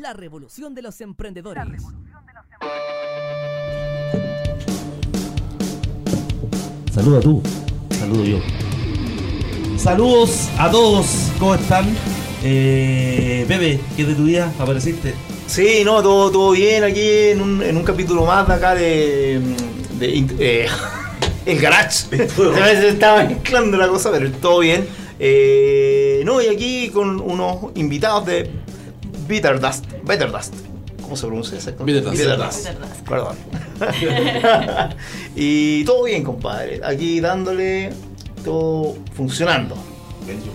La revolución de los emprendedores. Saluda tú, saludo yo. Saludos a todos, ¿cómo están? Eh, Pepe, ¿qué es de tu vida? ¿Apareciste? Sí, no, todo, todo bien aquí en un, en un capítulo más de acá de. de eh, el garage. A veces estaba mezclando la cosa, pero todo bien. Eh, no, y aquí con unos invitados de Bitter Dust. Bitter Dust. ¿Cómo se pronuncia exactamente? Bitter Dust. Bitter Dust. Perdón. y todo bien, compadre. Aquí dándole todo funcionando.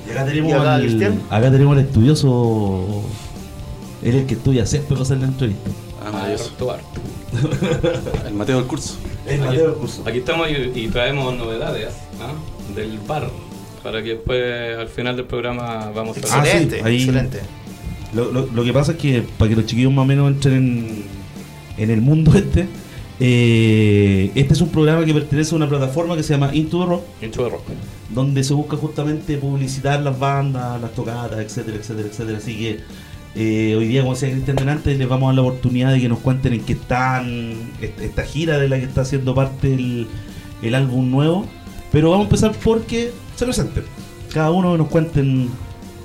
Y acá tenemos, ¿Y acá, al, acá tenemos al estudioso. Él es el que estudia CESPE para hacer la entrevista. Ah, maravilloso. El Mateo del curso. Es Mateo del curso. Aquí estamos y, y traemos novedades ¿ah? del bar. Para que después, al final del programa, vamos a Ah, sí, Excelente, ahí- excelente. Lo, lo- lo que pasa es que para que los chiquillos más o menos entren en, en el mundo este, eh, este es un programa que pertenece a una plataforma que se llama Into the Rock, Hincho de rock. donde se busca justamente publicitar las bandas, las tocadas, etcétera, etcétera, etcétera. Así que eh, hoy día, como decía Cristian delante, les vamos a dar la oportunidad de que nos cuenten en qué están, est- esta gira de la que está haciendo parte el, el álbum nuevo. Pero vamos a empezar porque se presenten. Cada uno nos cuenten.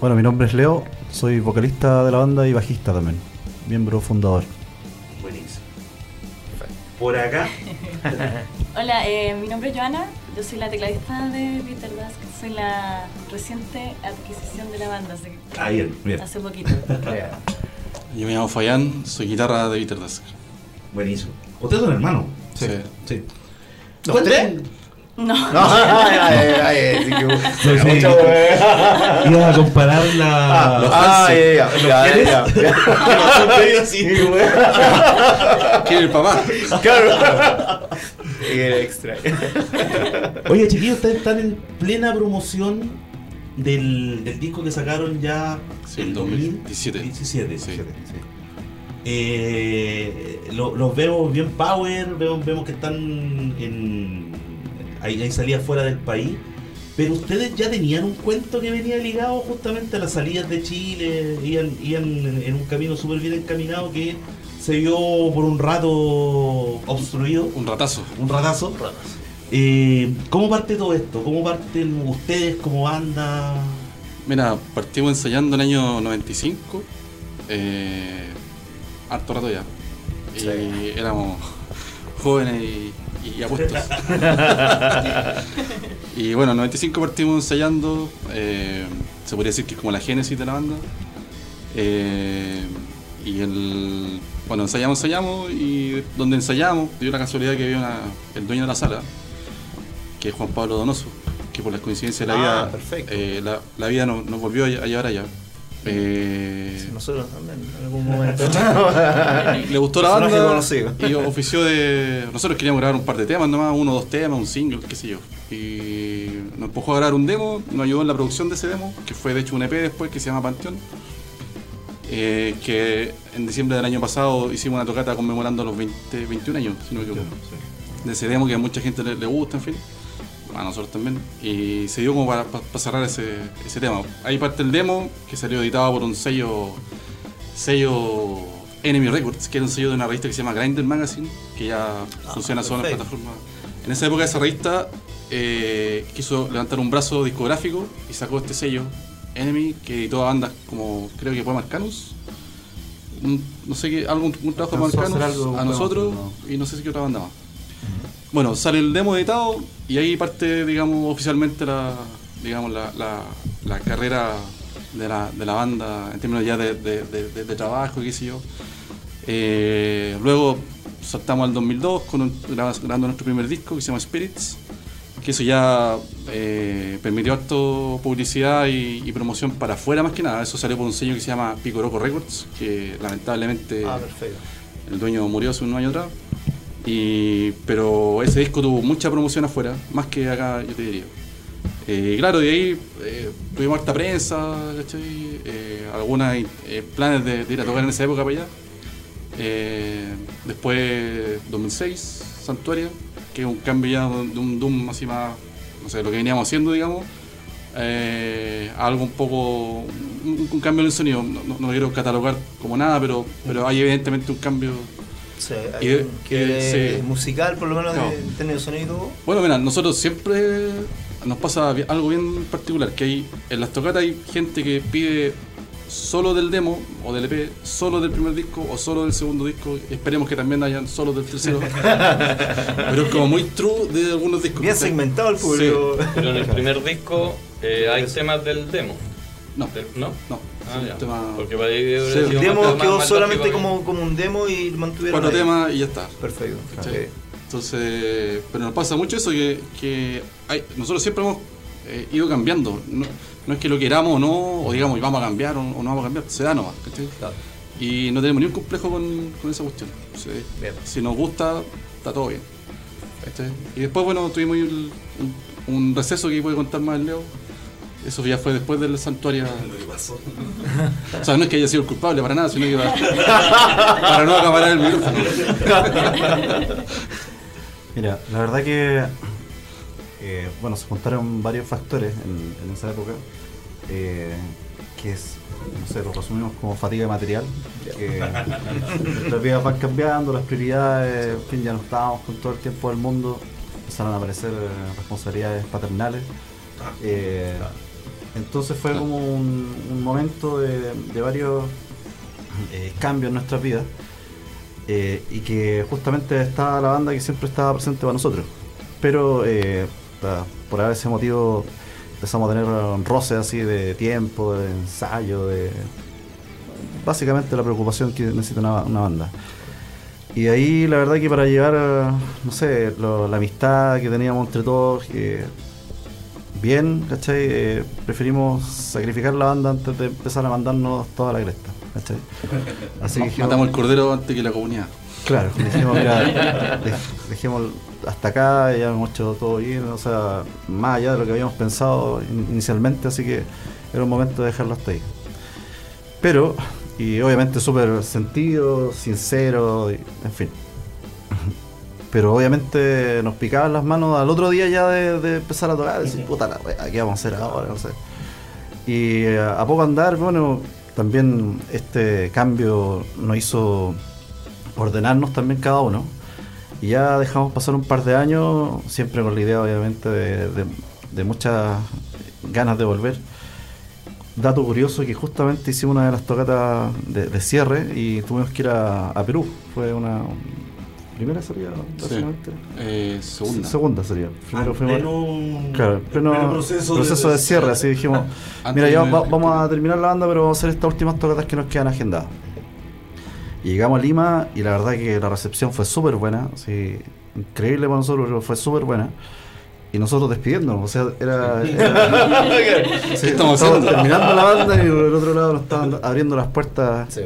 Bueno, mi nombre es Leo, soy vocalista de la banda y bajista también, miembro fundador. Buenísimo. Por acá. Hola, eh, mi nombre es Joana, yo soy la tecladista de Peter Dusk, soy la reciente adquisición de la banda, así que Ah, bien, bien. hace poquito. Yo me llamo Fayán, soy guitarra de Bitter Dusk. Buenísimo. ¿Ustedes son hermanos? Sí. Sí. ¿Los tres? No, No, ay, ay, ay, ay, sí que- Sí, sí. Mucha wea. Iba a comparar la. Ah, ya, ya, ya, ya, ya. Sí, wea. ¿Quién es el papá? Claro. Era extra. Oye, chiquillos, ustedes están en plena promoción del, del disco que sacaron ya Sí, el 2017. 2017. Sí. Eh, lo- los vemos bien power, vemos, vemos que están en. Hay, hay salidas fuera del país. Pero ustedes ya tenían un cuento que venía ligado justamente a las salidas de Chile, iban, iban en, en un camino súper bien encaminado que se vio por un rato obstruido, Un ratazo. un ratazo. Eh, ¿Cómo parte todo esto? ¿Cómo parten ustedes como banda? Mira, partimos ensayando en el año 95. Eh, harto rato ya. Y éramos jóvenes y, y apuestos. y bueno, en 95 partimos ensayando. eh, se podría decir que es como la génesis de la banda. Eh, y el. Bueno, ensayamos, ensayamos. Y donde ensayamos, dio la casualidad que había una- el dueño de la sala, que es Juan Pablo Donoso, que por las coincidencias de la Ah, vida. eh, la, la vida nos, volvió a llevar allá. Eh, Nosotros también en algún momento. le gustó la banda conocido. y ofició de. Nosotros queríamos grabar un par de temas nomás, uno o dos temas, un single, qué sé yo. Y nos empujó a grabar un demo, nos ayudó en la producción de ese demo, que fue de hecho un EP después que se llama Panteón. Eh, que en diciembre del año pasado hicimos una tocata conmemorando los 20, 21 años, si no me equivoco. De ese demo que a mucha gente le, le gusta, en fin. A nosotros también. Y se dio como para, para- cerrar ese, ese tema. Ahí parte el demo, que salió editado por un sello sello Enemy Records, que era un sello de una revista que se llama Grindr Magazine, que ya funciona solo en plataformas. En esa época esa revista eh, quiso levantar un brazo discográfico y sacó este sello Enemy, que editó a bandas como creo que fue Marcanus. No sé qué, algún un trabajo de Marcanus, a nosotros y no sé si qué otra banda más. Bueno, sale el demo editado y ahí parte, digamos, oficialmente la, digamos, la, la- la carrera de la, de la banda en términos ya de, de- trabajo y qué sé yo. Eh, luego saltamos al 2002 con un- grabando nuestro primer disco que se llama Spirits, que eso ya eh, permitió harto publicidad y, y promoción para afuera más que nada. Eso salió por un sello que se llama Picoroco Records, que lamentablemente Ah, el dueño murió hace un año atrás. Y, pero ese disco tuvo mucha promoción afuera, más que acá, yo te diría. Eh, claro, de ahí eh, tuvimos harta prensa, ¿cachai? Eh, algunos eh, planes de, ir a tocar en esa época para allá. Eh, después, 2006, Santuaria, que es un cambio ya de un Doom así más, no sé, lo que veníamos haciendo, digamos. algo un poco, un, cambio en el sonido. No, no- no lo quiero catalogar como nada, pero, pero hay evidentemente un cambio. Sí, hay Y de- un que sí. musical, por lo menos, No. de tener sonido. Bueno, mira, nosotros siempre nos pasa algo bien particular, que hay en las tocatas hay gente que pide solo del demo o del EP, solo del primer disco o solo del segundo disco. Esperemos que también hayan solo del tercero. Pero es como muy true de algunos discos. Bien segmentado el público. Pero en el primer disco eh, hay temas del demo. No, ¿No? no. Ah, Porque para Sí. sido El demo más- quedó más solamente como, como un demo y mantuvieron. cuatro ahí. temas y ya está. Perfecto. Entonces, pero nos pasa mucho eso que, que hay- nosotros siempre hemos eh, ido cambiando. No, no es que lo queramos o no, o digamos, vamos a cambiar o, o no vamos a cambiar, se da nomás. ¿cachai? Claro. Y no tenemos ni un complejo con, con esa cuestión. Si nos gusta, está todo bien. ¿cachai? Y después, bueno, tuvimos el- un, un receso que puede contar más el Leo. Eso ya fue después del santuario. O sea, no es que haya sido el culpable para nada, sino que para, para no acaparar el micrófono. Mira, la verdad que, eh, bueno, se juntaron varios factores en, en esa época, eh, que es, no sé, lo resumimos como fatiga material, que las vidas van cambiando, las prioridades, en fin, ya no estábamos con todo el tiempo del mundo, empezaron a aparecer eh, responsabilidades paternales. eh, entonces fue como un, un momento de, de varios eh, cambios en nuestras vidas. Eh, y que justamente estaba la banda que siempre estaba presente para nosotros. Pero eh, por ese motivo empezamos a tener un roce así de tiempo, de ensayo, de básicamente la preocupación que necesita una, una banda. Y de ahí la verdad que para llevar, no sé, lo- la amistad que teníamos entre todos, que bien, ¿cachai? Eh, preferimos sacrificar la banda antes de empezar a mandarnos toda la cresta, ¿cachai? Así que dijimos- Matamos el cordero antes que la comunidad. Claro, dijimos, mira, dejemos hasta acá, ya hemos hecho todo bien, o sea, más allá de lo que habíamos pensado in- inicialmente, así que era un momento de dejarlo hasta ahí. Pero, y obviamente súper sentido, sincero, y- en fin. Pero obviamente nos picaban las manos al otro día ya de, de empezar a tocar, decir, puta la wea, ¿qué vamos a hacer ahora? No sé. Y eh, a poco andar, bueno, también este cambio nos hizo ordenarnos también cada uno. Y ya dejamos pasar un par de años, siempre con la idea obviamente de, de- de muchas ganas de volver. Dato curioso que justamente hicimos una de las tocatas de, de cierre y tuvimos que ir a, a Perú. Fue una primera salida, básicamente. Eh, segunda. Segunda sería. Primero Ah, fuimos. pleno- Claro, pleno pleno proceso, de, cierre, así dijimos, mira, ya va- vamos a terminar la banda, pero vamos a hacer estas últimas tocatas que nos quedan agendadas. Y llegamos a Lima y la verdad que la recepción fue súper buena, así, increíble para nosotros, pero fue súper buena. Y nosotros despidiéndonos, o sea, era... era- sí, estamos estábamos terminando la banda y por el otro lado nos estaban abriendo las puertas, Sí,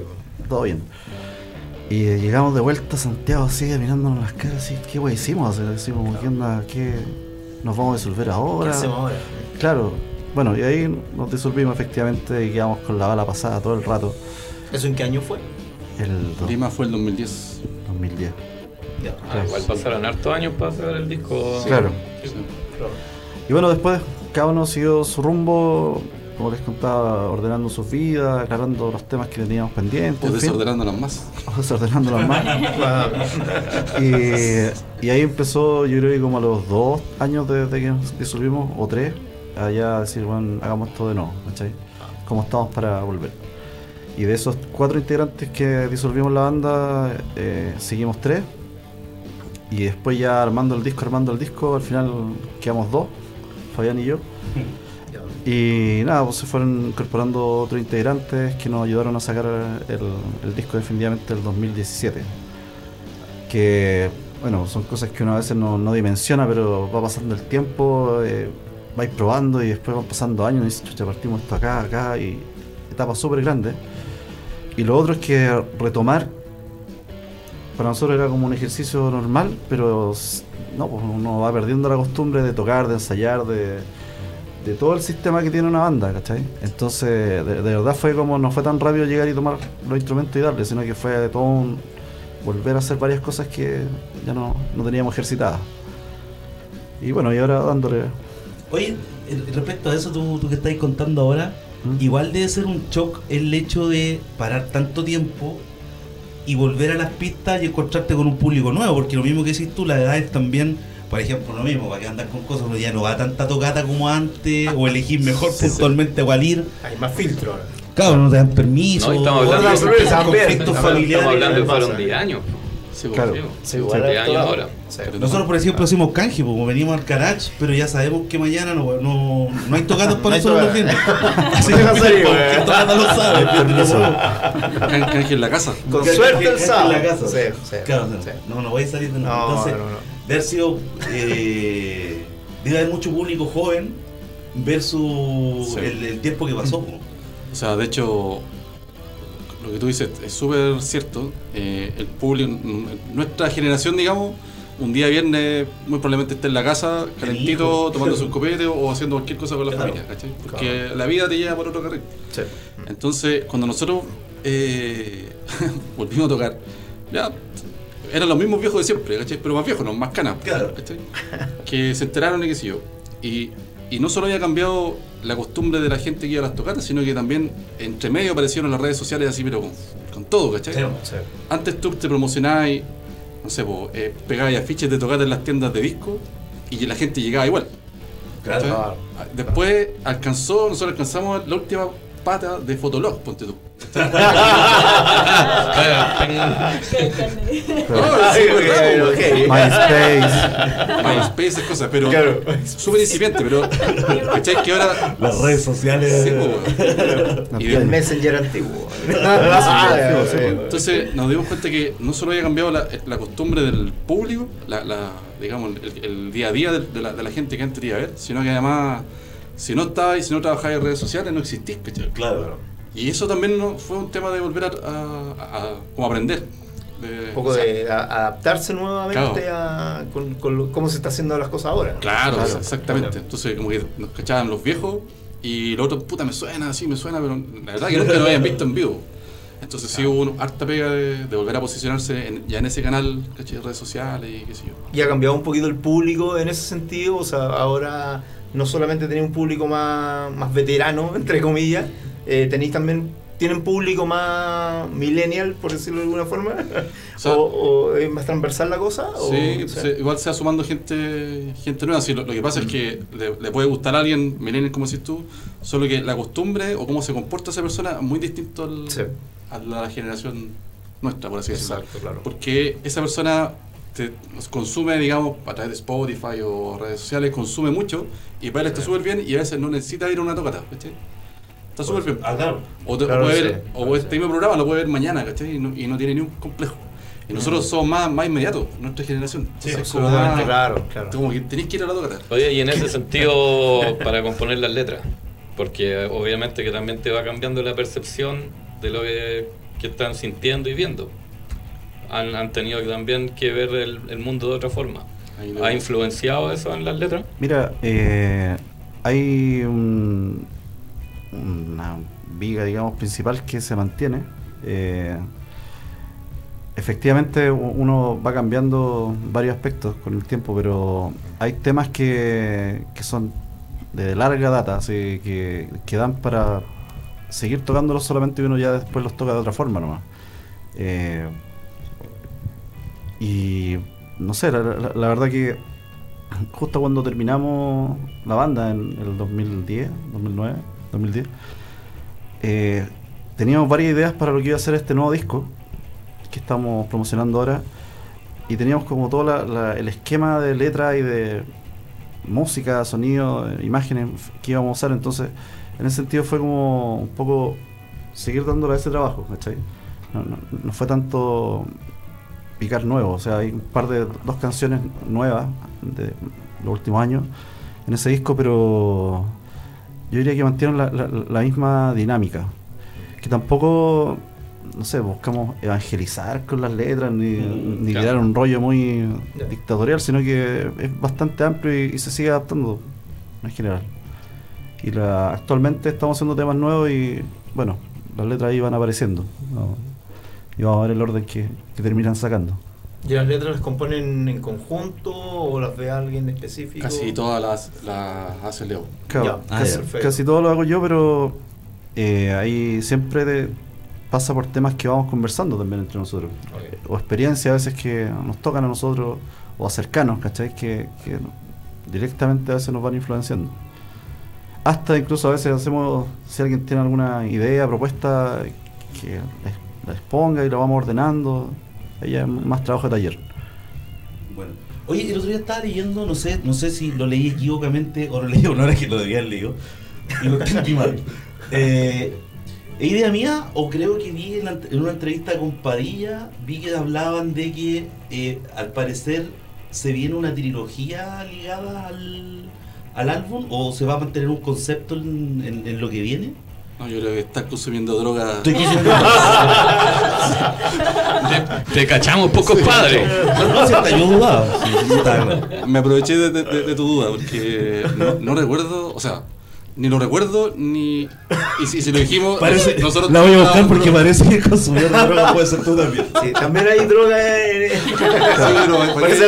todo bien. Y llegamos de vuelta a Santiago así, mirándonos las caras, así, ¿qué wey hicimos? Así, decimos, ¿qué onda? ¿Qué nos vamos a disolver ¿Qué ahora? hacemos ahora? Claro, bueno, y ahí nos disolvimos efectivamente y quedamos con la bala pasada todo el rato. ¿Eso en qué año fue? El Lima fue el 2010. 2010. Ya. Ah, igual pasaron hartos años para hacer el disco. Claro. Sí. Y bueno, después cada uno siguió su rumbo, como les contaba, ordenando sus vidas, aclarando los temas que teníamos pendientes. O en fin. desordenándolas más. O desordenándolas más. y, y ahí empezó, yo creo que como a los dos años desde que nos disolvimos, o tres, allá decir, bueno, hagamos esto de nuevo, ¿cachai? ¿Cómo estamos para volver? Y de esos cuatro integrantes que disolvimos la banda, eh, seguimos tres. Y después ya armando el disco, armando el disco, al final quedamos dos, Fabián y yo. Y nada, pues se fueron incorporando otros integrantes que nos ayudaron a sacar el, disco definitivamente del 2017. Que, bueno, son cosas que uno a veces no, no dimensiona, pero va pasando el tiempo, eh, vais probando y después van pasando años y dices, partimos esto acá, acá, y etapas súper grandes. Y lo otro es que retomar, para nosotros era como un ejercicio normal, pero no, pues uno va perdiendo la costumbre de tocar, de ensayar, de, de todo el sistema que tiene una banda, ¿cachai? Entonces, de, de verdad fue como, no fue tan rápido llegar y tomar los instrumentos y darle, sino que fue todo un volver a hacer varias cosas que ya no, no teníamos ejercitadas. Y bueno, y ahora dándole. Oye, eh, respecto a eso, tú, tú que estáis contando ahora, ¿Mm? igual debe ser un shock el hecho de parar tanto tiempo y volver a las pistas y encontrarte con un público nuevo, porque lo mismo que decís tú, las edades también, por ejemplo, lo mismo, para que andar con cosas, uno ya no va a tanta tocata como antes, o elegir mejor puntualmente cuál ir. Hay más filtro ahora. Claro, no te dan permiso, No, estamos hablando- También, conflictos familiares. Estamos hablando que pasa. fueron 10 años. Sí, Claro. Sí, igual 10 harto años ahora. Sí. Nosotros, por ejemplo, hacemos canje, porque como venimos al garage, pero ya sabemos que mañana no, no, no hay tocatas No para nosotros los tocatas. fines. Así porque eh. tocata lo sabe, canje en la casa. Con Que- suerte que- el que sábado. en la casa. Sí, sí, Claro, no, sí. no, no voy a salir de nada. No, Entonces, no, no. De haber sido. Eh, debe haber mucho público joven versus Sí. el, el tiempo que pasó. O sea, de hecho, lo que tú dices es súper cierto. Eh, el público, nuestra generación, digamos, un día viernes muy probablemente esté en la casa, calentito, tomando su copete o haciendo cualquier cosa con la Claro. familia, ¿cachai? Porque la vida te lleva por otro carril. Sí. Entonces, cuando nosotros eh, volvimos a tocar, ya eran los mismos viejos de siempre, ¿cachai? Pero más viejos, no más canas, Claro. ¿cachai? Que se enteraron y qué sé yo. Y, y no solo había cambiado la costumbre de la gente que iba a las tocatas, sino que también entre medio aparecieron las redes sociales así, pero con, con todo, ¿cachai? Sí. Sí. Antes tú te promocionabas y, no sé, po, eh, pegabas afiches de tocatas en las tiendas de disco y la gente llegaba igual. Claro. Claro. Después alcanzó, nosotros alcanzamos la última pata de Fotolog, ponte tú. MySpace. MySpace, esas cosas, pero Claro. súper incipiente, pero ¿cachai? Que ahora. Las redes sociales. Sí, weón. Y El Messenger antiguo. Entonces nos dimos cuenta que no solo había cambiado la, la costumbre del público, la, la- digamos, el, el día a día de, de la, de la gente que antes iba a ver, sino que además, si no estabas y si no trabajabas en redes sociales, no existís, ¿cachai? Claro. Y eso también no, fue un tema de volver a, a- a- como aprender. De- Un poco o sea, de a- adaptarse nuevamente Claro. a con, con lo- cómo se está haciendo las cosas ahora. Claro, Claro. exactamente. Claro. Entonces, como que nos cachaban los viejos y los otros, puta, me suena, sí, me suena, pero la verdad que nunca nos habían visto en vivo. Entonces, sí hubo una harta pega de, de volver a posicionarse en- ya en ese canal, ¿cachai? Redes sociales y qué sé yo. Y ha cambiado un poquito el público en ese sentido. O sea, ahora no solamente tenéis un público más, más veterano, entre comillas, eh, tenéis también. ¿Tienen público más millennial, por decirlo de alguna forma? O sea- ¿O, o es más transversal la cosa? o- Sí, o sea, se- igual se va sumando gente gente nueva. Sí, lo, lo que pasa es que le, le puede gustar a alguien, millennial como decís tú, solo que la costumbre o cómo se comporta esa persona es muy distinto al- Sí. a la generación nuestra, por así decirlo. Exacto, claro. Porque esa persona te consume, digamos, a través de Spotify o redes sociales, consume mucho y para él está súper bien y a veces no necesita ir a una tocata, ¿cachai? Está súper bien. Ah, claro. O, te- Claro, puede sí, ver, claro, o sí. este mismo programa lo puede ver mañana, ¿cachai? Y no, y no tiene ni un complejo. Y nosotros somos más, más inmediatos, nuestra generación. Sí, Entonces, absolutamente, como claro, claro. Como que tenéis que ir a la tocata. Oye, y en ese sentido, para componer las letras, porque obviamente que también te va cambiando la percepción de lo que, que están sintiendo y viendo. Han, han tenido también que ver el, el mundo de otra forma. ¿Ha influenciado eso en las letras? Mira, eh, hay un- una viga, digamos, principal que se mantiene. Eh, efectivamente, uno va cambiando varios aspectos con el tiempo, pero hay temas que, que son de larga data, así que, que dan para seguir tocándolos solamente y uno ya después los toca de otra forma nomás. Eh, y no sé, la, verdad que justo cuando terminamos la banda en el 2010, 2009, 2010, eh, teníamos varias ideas para lo que iba a ser este nuevo disco que estamos promocionando ahora y teníamos como todo la- la- el esquema de letra y de música, sonido, imágenes que íbamos a usar, entonces en ese sentido fue como un poco seguir dándole a ese trabajo, ¿cachai? No fue tanto picar nuevo, o sea, hay un par de dos canciones nuevas de los últimos años en ese disco, pero yo diría que mantienen la, la- la misma dinámica, que tampoco, no sé, buscamos evangelizar con las letras ni, ni claro. crear un rollo muy dictatorial, sino que es bastante amplio y, y se sigue adaptando en general. Y la, actualmente estamos haciendo temas nuevos y bueno, las letras ahí van apareciendo. ¿no? Y vamos a ver el orden que, que terminan sacando. ¿Y las letras las componen en conjunto o las ve alguien específico? Casi todas las, las hace Leo. Claro, Ya, ah, casi, casi todo lo hago yo, pero eh, ahí siempre de- pasa por temas que vamos conversando también entre nosotros. O experiencias a veces que nos tocan a nosotros, o a cercanos, ¿cachai? Que, que directamente a veces nos van influenciando. Hasta incluso a veces hacemos, si alguien tiene alguna idea, propuesta, que les- la exponga y la vamos ordenando. Ya es más trabajo de taller. Bueno. Oye, el otro día estaba leyendo, no sé, no sé si lo leí equivocamente o lo leí una hora que lo debía haber. Eh, ¿Es idea mía o creo que vi en, la- una entrevista con Padilla, vi que hablaban de que eh, al parecer se viene una trilogía ligada al, al álbum o se va a mantener un concepto en lo que viene? No, yo creo que estás consumiendo droga. Diciendo... Te, te cachamos pocos padres. No, no. Me aproveché de, de- de- de tu duda porque no, no recuerdo, o sea, ni lo recuerdo ni. Y si, si lo dijimos, Parece, nosotros. la voy a buscar porque parece que consumidor de droga puede ser tú también. Sí, también hay droga en... Sí, pero, Parece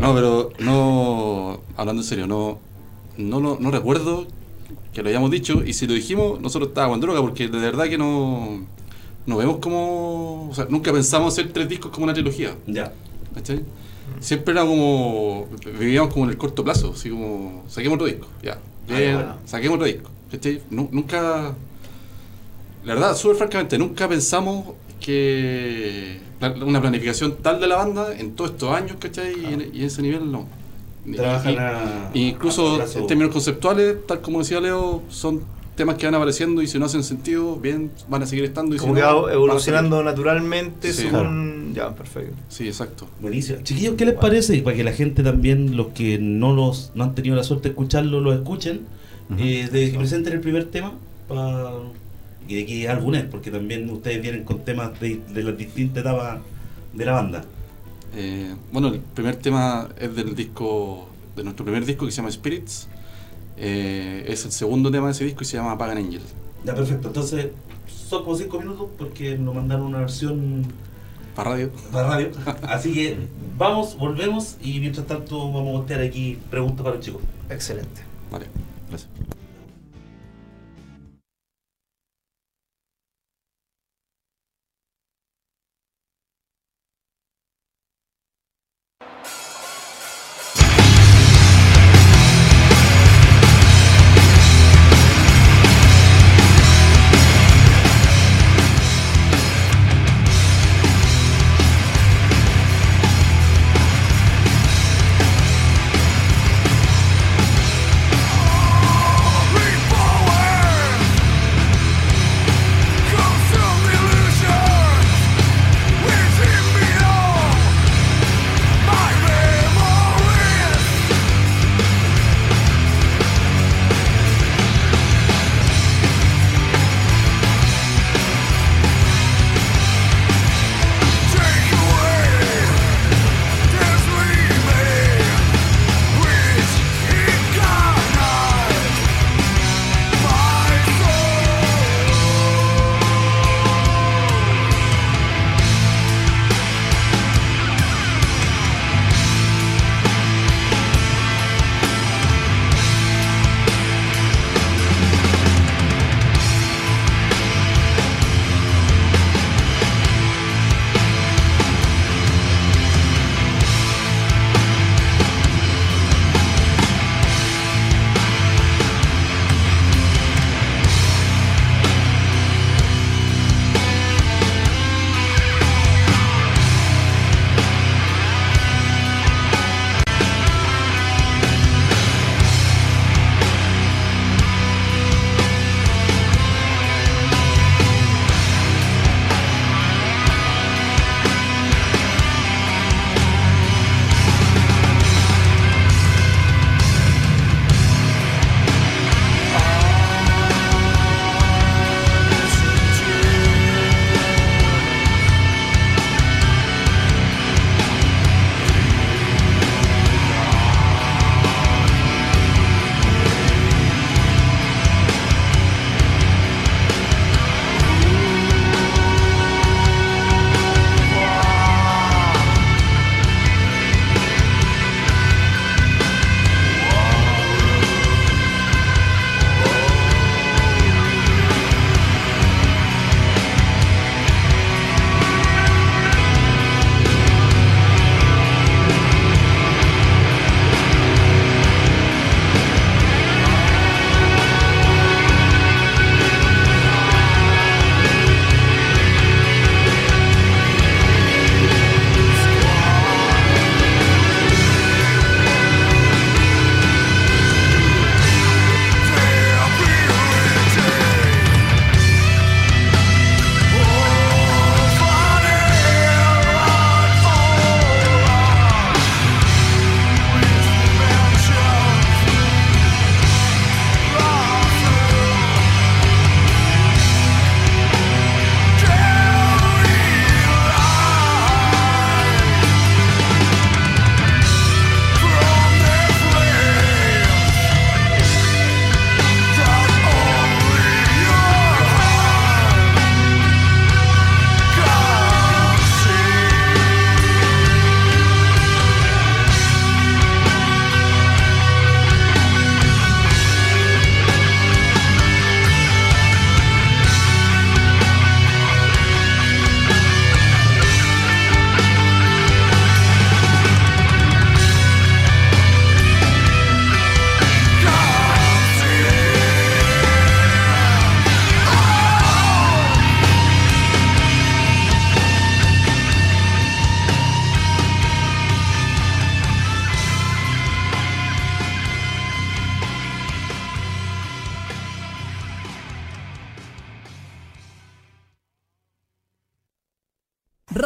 No, pero no. Hablando en serio, no, no, lo- no recuerdo que lo hayamos dicho. Y si lo dijimos, nosotros estábamos en droga porque de verdad que no. No vemos como. O sea, nunca pensamos hacer tres discos como una trilogía. Ya. ¿Cachai? Siempre era como. Vivíamos como en el corto plazo, así como. Saquemos otro disco, ya. Ah, ya. saquemos otro disco. ¿Cachai? Nu- nunca. La verdad, súper francamente, nunca pensamos que. Una planificación tal de la banda en todos estos años, ¿cachai? Y, en, y en ese nivel no. Trabajan y- a- incluso a en términos conceptuales, tal como decía Leo, son temas que van apareciendo y si no hacen sentido, bien, van a seguir estando. Y Como si que no, va evolucionando naturalmente Sí. según... Ya, perfecto. Sí, exacto. Buenísimo. Chiquillos, ¿qué les parece? Y para que la gente también, los que no los no han tenido la suerte de escucharlo, lo escuchen. eh, de que presenten el primer tema pa- y de qué álbum es, porque también ustedes vienen con temas de, de las distintas etapas de la banda. Eh, bueno, el primer tema es del disco, de nuestro primer disco que se llama Spirits. Eh, es el segundo tema de ese disco y se llama Pagan Angel. Ya, perfecto. Entonces, son como cinco minutos porque nos mandaron una versión Para radio. para radio. Así que vamos, volvemos y mientras tanto vamos a postear aquí preguntas para los chicos. Excelente. Vale, gracias.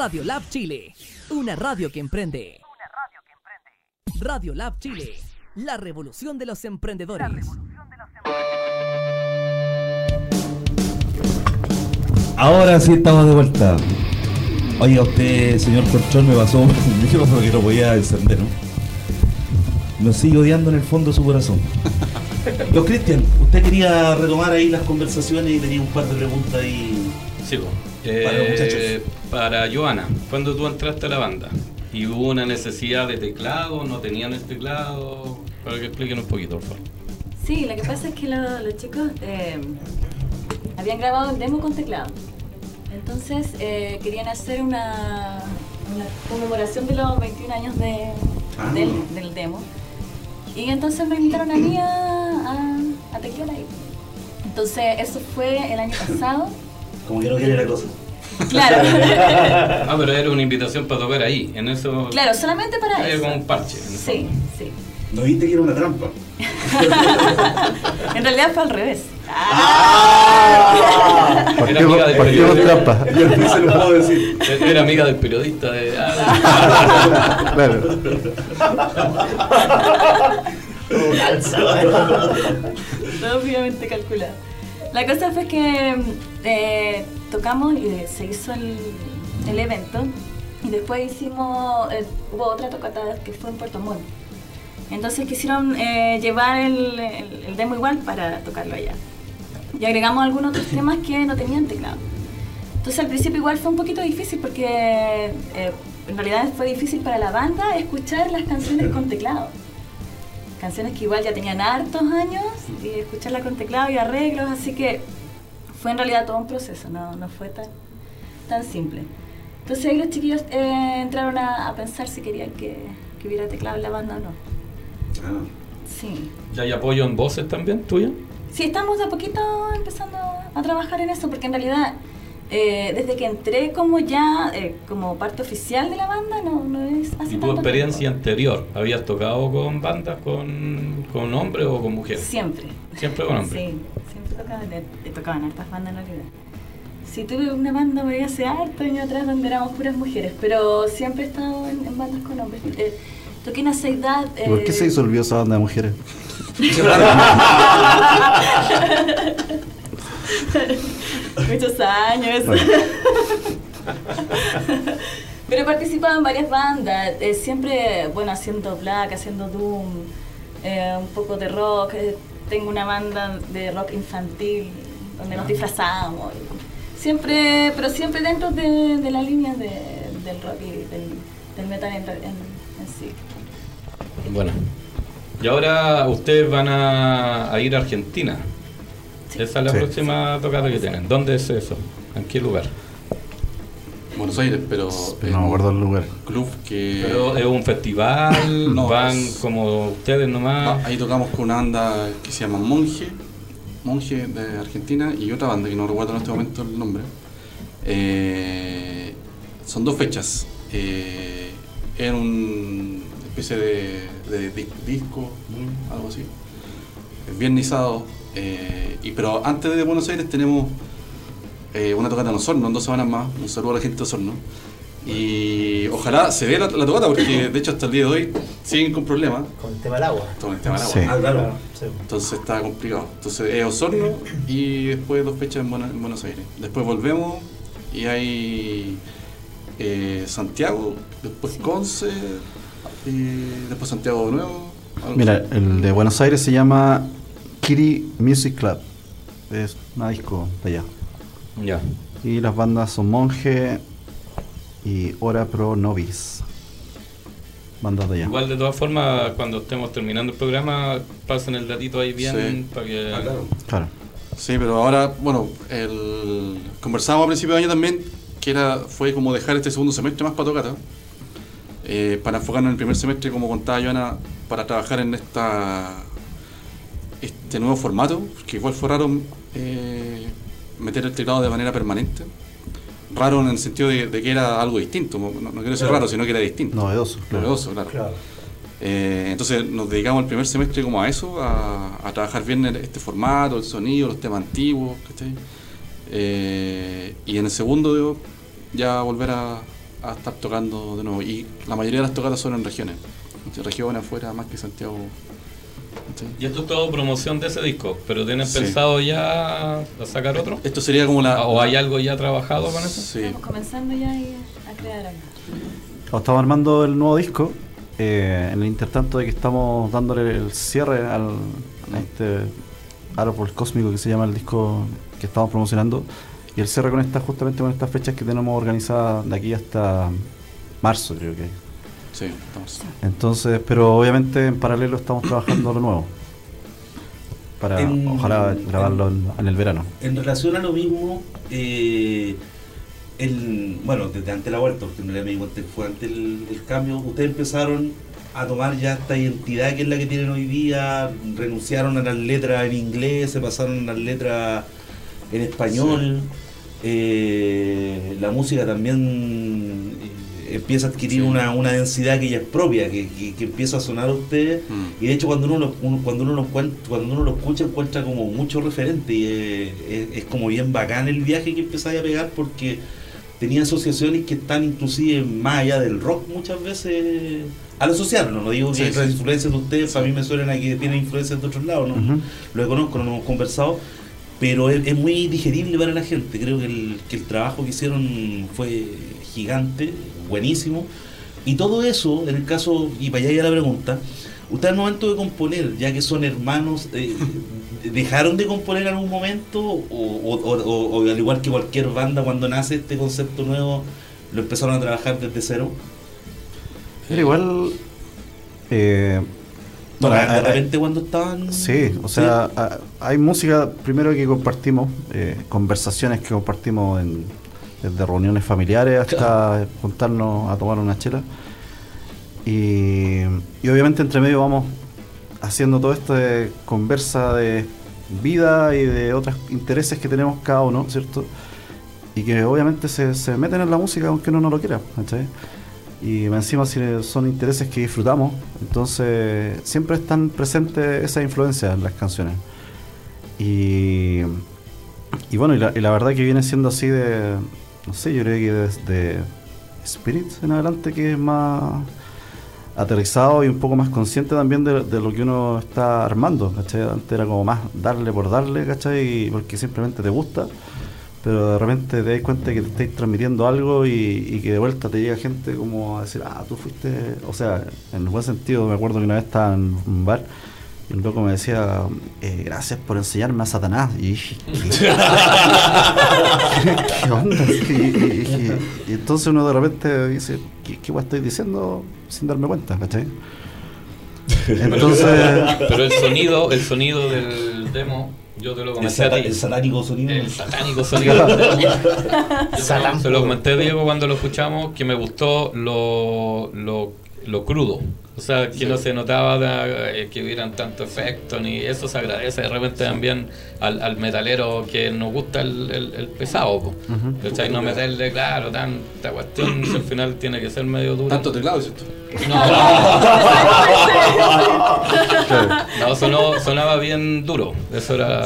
Radio Lab Chile, una radio que emprende. Radio Lab Chile, la revolución de los emprendedores. Ahora sí estamos de vuelta. Oiga, usted, señor Colchón, me pasó un micrófono que no podía encender, ¿no? Lo sigue odiando en el fondo de su corazón. Los Cristian, usted quería retomar ahí las conversaciones y tenía un par de preguntas ahí. Sí. Para los Eh, muchachos. para Joana, cuando tú entraste a la banda y hubo una necesidad de teclado, no tenían el teclado, para que expliquen un poquito, por favor. Sí, lo que pasa es que lo- los chicos eh, habían grabado el demo con teclado. Entonces eh, querían hacer una, una conmemoración de los 21 años de- Ah. del, del demo. Y entonces me invitaron a mí a, a, a teclear ahí. Entonces eso fue el año pasado. Como que no quiere la cosa. Claro, Ah, pero era una invitación para tocar ahí, en eso. claro, solamente para Era eso. como un parche. Sí, sí. ¿No viste que era una trampa? En realidad fue al revés. Era Partió, amiga del periodista. trampa. Yo no se lo puedo decir. Era amiga del periodista de. ah, Claro. Todo obviamente calculado. La cosa fue que eh, tocamos y se hizo el, el evento y después hicimos, eh, hubo otra tocata que fue en Puerto Montt. Entonces quisieron eh, llevar el, el- el demo igual para tocarlo allá. Y agregamos algunos otros temas que no tenían teclado. Entonces al principio igual fue un poquito difícil porque eh, en realidad fue difícil para la banda escuchar las canciones con teclado canciones que igual ya tenían hartos años y escucharla con teclado y arreglos, así que fue en realidad todo un proceso, no, no fue tan, tan simple. Entonces ahí los chiquillos eh, entraron a, a pensar si querían que, que hubiera teclado en la banda o no. Ah. Sí. ¿Ya hay apoyo en voces también, tuya? Sí, estamos de a poquito empezando a trabajar en eso, porque en realidad eh, desde que entré como ya, eh, como parte oficial de la banda, no, no es hace ¿Y tu experiencia tiempo. anterior? ¿Habías tocado con bandas con, con hombres o con mujeres? Siempre. Siempre con hombres. Sí, siempre tocaban, he tocado en hartas bandas en realidad. Sí, tuve una banda por ahí hace hartos años atrás donde éramos puras mujeres, pero siempre he estado en, en bandas con hombres. Eh, toqué en Aceidad. ¿Y ¿Por qué se disolvió esa banda de mujeres? Muchos años. Bueno. Pero he participado en varias bandas, eh, siempre, bueno, haciendo black, haciendo doom, eh, un poco de rock. eh, tengo una banda de rock infantil donde nos disfrazamos. y siempre, pero siempre dentro de, de la línea de- del rock y del, del metal en, en- en sí. Bueno. Y ahora ustedes van a, a ir a Argentina. Sí. Esa es la Sí. próxima tocada que tienen. ¿Dónde es eso? ¿En qué lugar? Buenos Aires, pero. No me acuerdo el lugar. Club que. Pero es un festival, No, van es- como ustedes Va- nomás. ahí tocamos con una banda que se llama Monje, Monje de Argentina, y otra banda que no recuerdo en este momento el nombre. Eh, son dos fechas. Eh, en una especie de, de di- disco, algo así. Es viernes y sábado. eh, y, pero antes de Buenos Aires tenemos eh, una tocata en Osorno, en dos semanas más. Un saludo a la gente de Osorno. Y ojalá se vea la, la tocata, porque de hecho hasta el día de hoy siguen con problemas. Con el tema del agua. Todo el tema del agua. Sí. Ah, claro. Sí. Entonces está complicado. Entonces es Osorno y después dos fechas en, Buena- en Buenos Aires. Después volvemos y hay eh, Santiago, después Conce y después Santiago de nuevo. Mira, así. el de Buenos Aires se llama Kiri Music Club. Es una disco de allá. Ya. Y las bandas son Monje y Ora Pro Novis. Bandas de allá. Igual de todas formas, cuando estemos terminando el programa, pasen el datito ahí bien Sí. para que... Ah, claro. Claro. Sí, pero ahora, bueno, el... conversábamos a principio de año también que era fue como dejar este segundo semestre más para tocar, eh, para enfocarnos en el primer semestre, como contaba Joana, para trabajar en esta este nuevo formato, que igual fue raro eh, meter el teclado de manera permanente. Raro en el sentido de, de que era algo distinto, no, no quiero decir Claro. raro, sino que era distinto. Novedoso, claro. Novedoso, claro. Claro. Eh, entonces nos dedicamos el primer semestre como a eso, a, a trabajar bien el- este formato, el sonido, los temas antiguos. Eh, y en el segundo digo, ya volver a, a estar tocando de nuevo. Y la mayoría de las tocadas son en regiones. Regiones afuera, más que Santiago. ¿Cachai? Y esto es todo promoción de ese disco, pero ¿tienen Sí. pensado ya a sacar otro? Esto sería como la. ¿O hay algo ya trabajado con eso? Sí. Estamos comenzando ya y- a crear algo. Estamos armando el nuevo disco. eh, en el intertanto de que estamos dándole el cierre al, a este árbol cósmico que se llama el disco que estamos promocionando. Y el cierre con esta, justamente con estas fechas que tenemos organizadas de aquí hasta marzo, creo que. Sí, estamos. Entonces, pero obviamente en paralelo estamos trabajando lo nuevo. Para En- ojalá grabarlo en, en el verano. En relación a lo mismo, eh, el, bueno, desde antes de la vuelta, porque en realidad me fue antes el, el cambio, ustedes empezaron a tomar ya esta identidad que es la que tienen hoy día, renunciaron a las letras en inglés, se pasaron a las letras en español, eh, la música también eh, empieza a adquirir Sí. una, una densidad que ya es propia, que, que- que empieza a sonar a ustedes Mm. y de hecho cuando uno lo, uno- cuando uno lo cuando uno lo escucha encuentra como mucho referente y eh, es, es como bien bacán el viaje que empezáis a pegar porque tenía asociaciones que están inclusive más allá del rock muchas veces al asociarlo, no digo que Sí, las sí. influencias de ustedes para mí me suenan a que tienen influencias de otros lados, ¿no? Ujú. lo conozco, no lo hemos conversado, pero es, es muy digerible para la gente. Creo que el, que el trabajo que hicieron fue gigante, buenísimo. Y todo eso, en el caso, y para allá ya la pregunta, ustedes al momento de componer, ya que son hermanos, eh, ¿dejaron de componer en algún momento? O, o- o- o- o al igual que cualquier banda, cuando nace este concepto nuevo, lo empezaron a trabajar desde cero? Pero igual. eh, No, bueno, de hay- repente cuando estaban... Sí, o sea, a- hay música primero que compartimos, eh, conversaciones que compartimos en, desde reuniones familiares hasta juntarnos a tomar una chela. Y, y obviamente entre medio vamos haciendo todo esto de conversa de vida y de otros intereses que tenemos cada uno, ¿cierto? Y que obviamente se, se meten en la música aunque uno no lo quiera, ¿cachai? Y encima si son intereses que disfrutamos, entonces siempre están presentes esas influencias en las canciones. Y, y bueno, y la, y la verdad que viene siendo así de, no sé, yo creo que desde Spirit en adelante que es más aterrizado y un poco más consciente también de, de lo que uno está armando, ¿cachai? Antes era como más darle por darle, ¿cachai? Y porque simplemente te gusta, pero de repente te das cuenta que te estáis transmitiendo algo y, que de vuelta te llega gente como a decir, ah, tú fuiste, o sea, en buen sentido, me acuerdo que una vez estaba en un bar y un loco me decía, eh, gracias por enseñarme a Satanás. Y dije, ¿qué, ¿Qué onda? Y, y- y- y entonces uno de repente dice, ¿qué, qué guay estoy diciendo sin darme cuenta? ¿cachai? Entonces, Pero el sonido, el sonido del demo, yo te lo El, comenté a sata- ti. el satánico sonido. El satánico sonido se- Se lo comenté a Diego cuando lo escuchamos, que me gustó lo, lo, lo crudo. O sea, que no se notaba eh, que hubieran tanto efecto, ni eso se agradece de repente también al, al metalero que nos gusta el, el- el pesado. po. ¿Cachai? No meterle, claro, tanta cuestión, si al final tiene que ser medio duro. Tanto teclado, ¿cierto? No, sonó- sonaba bien duro. Eso era.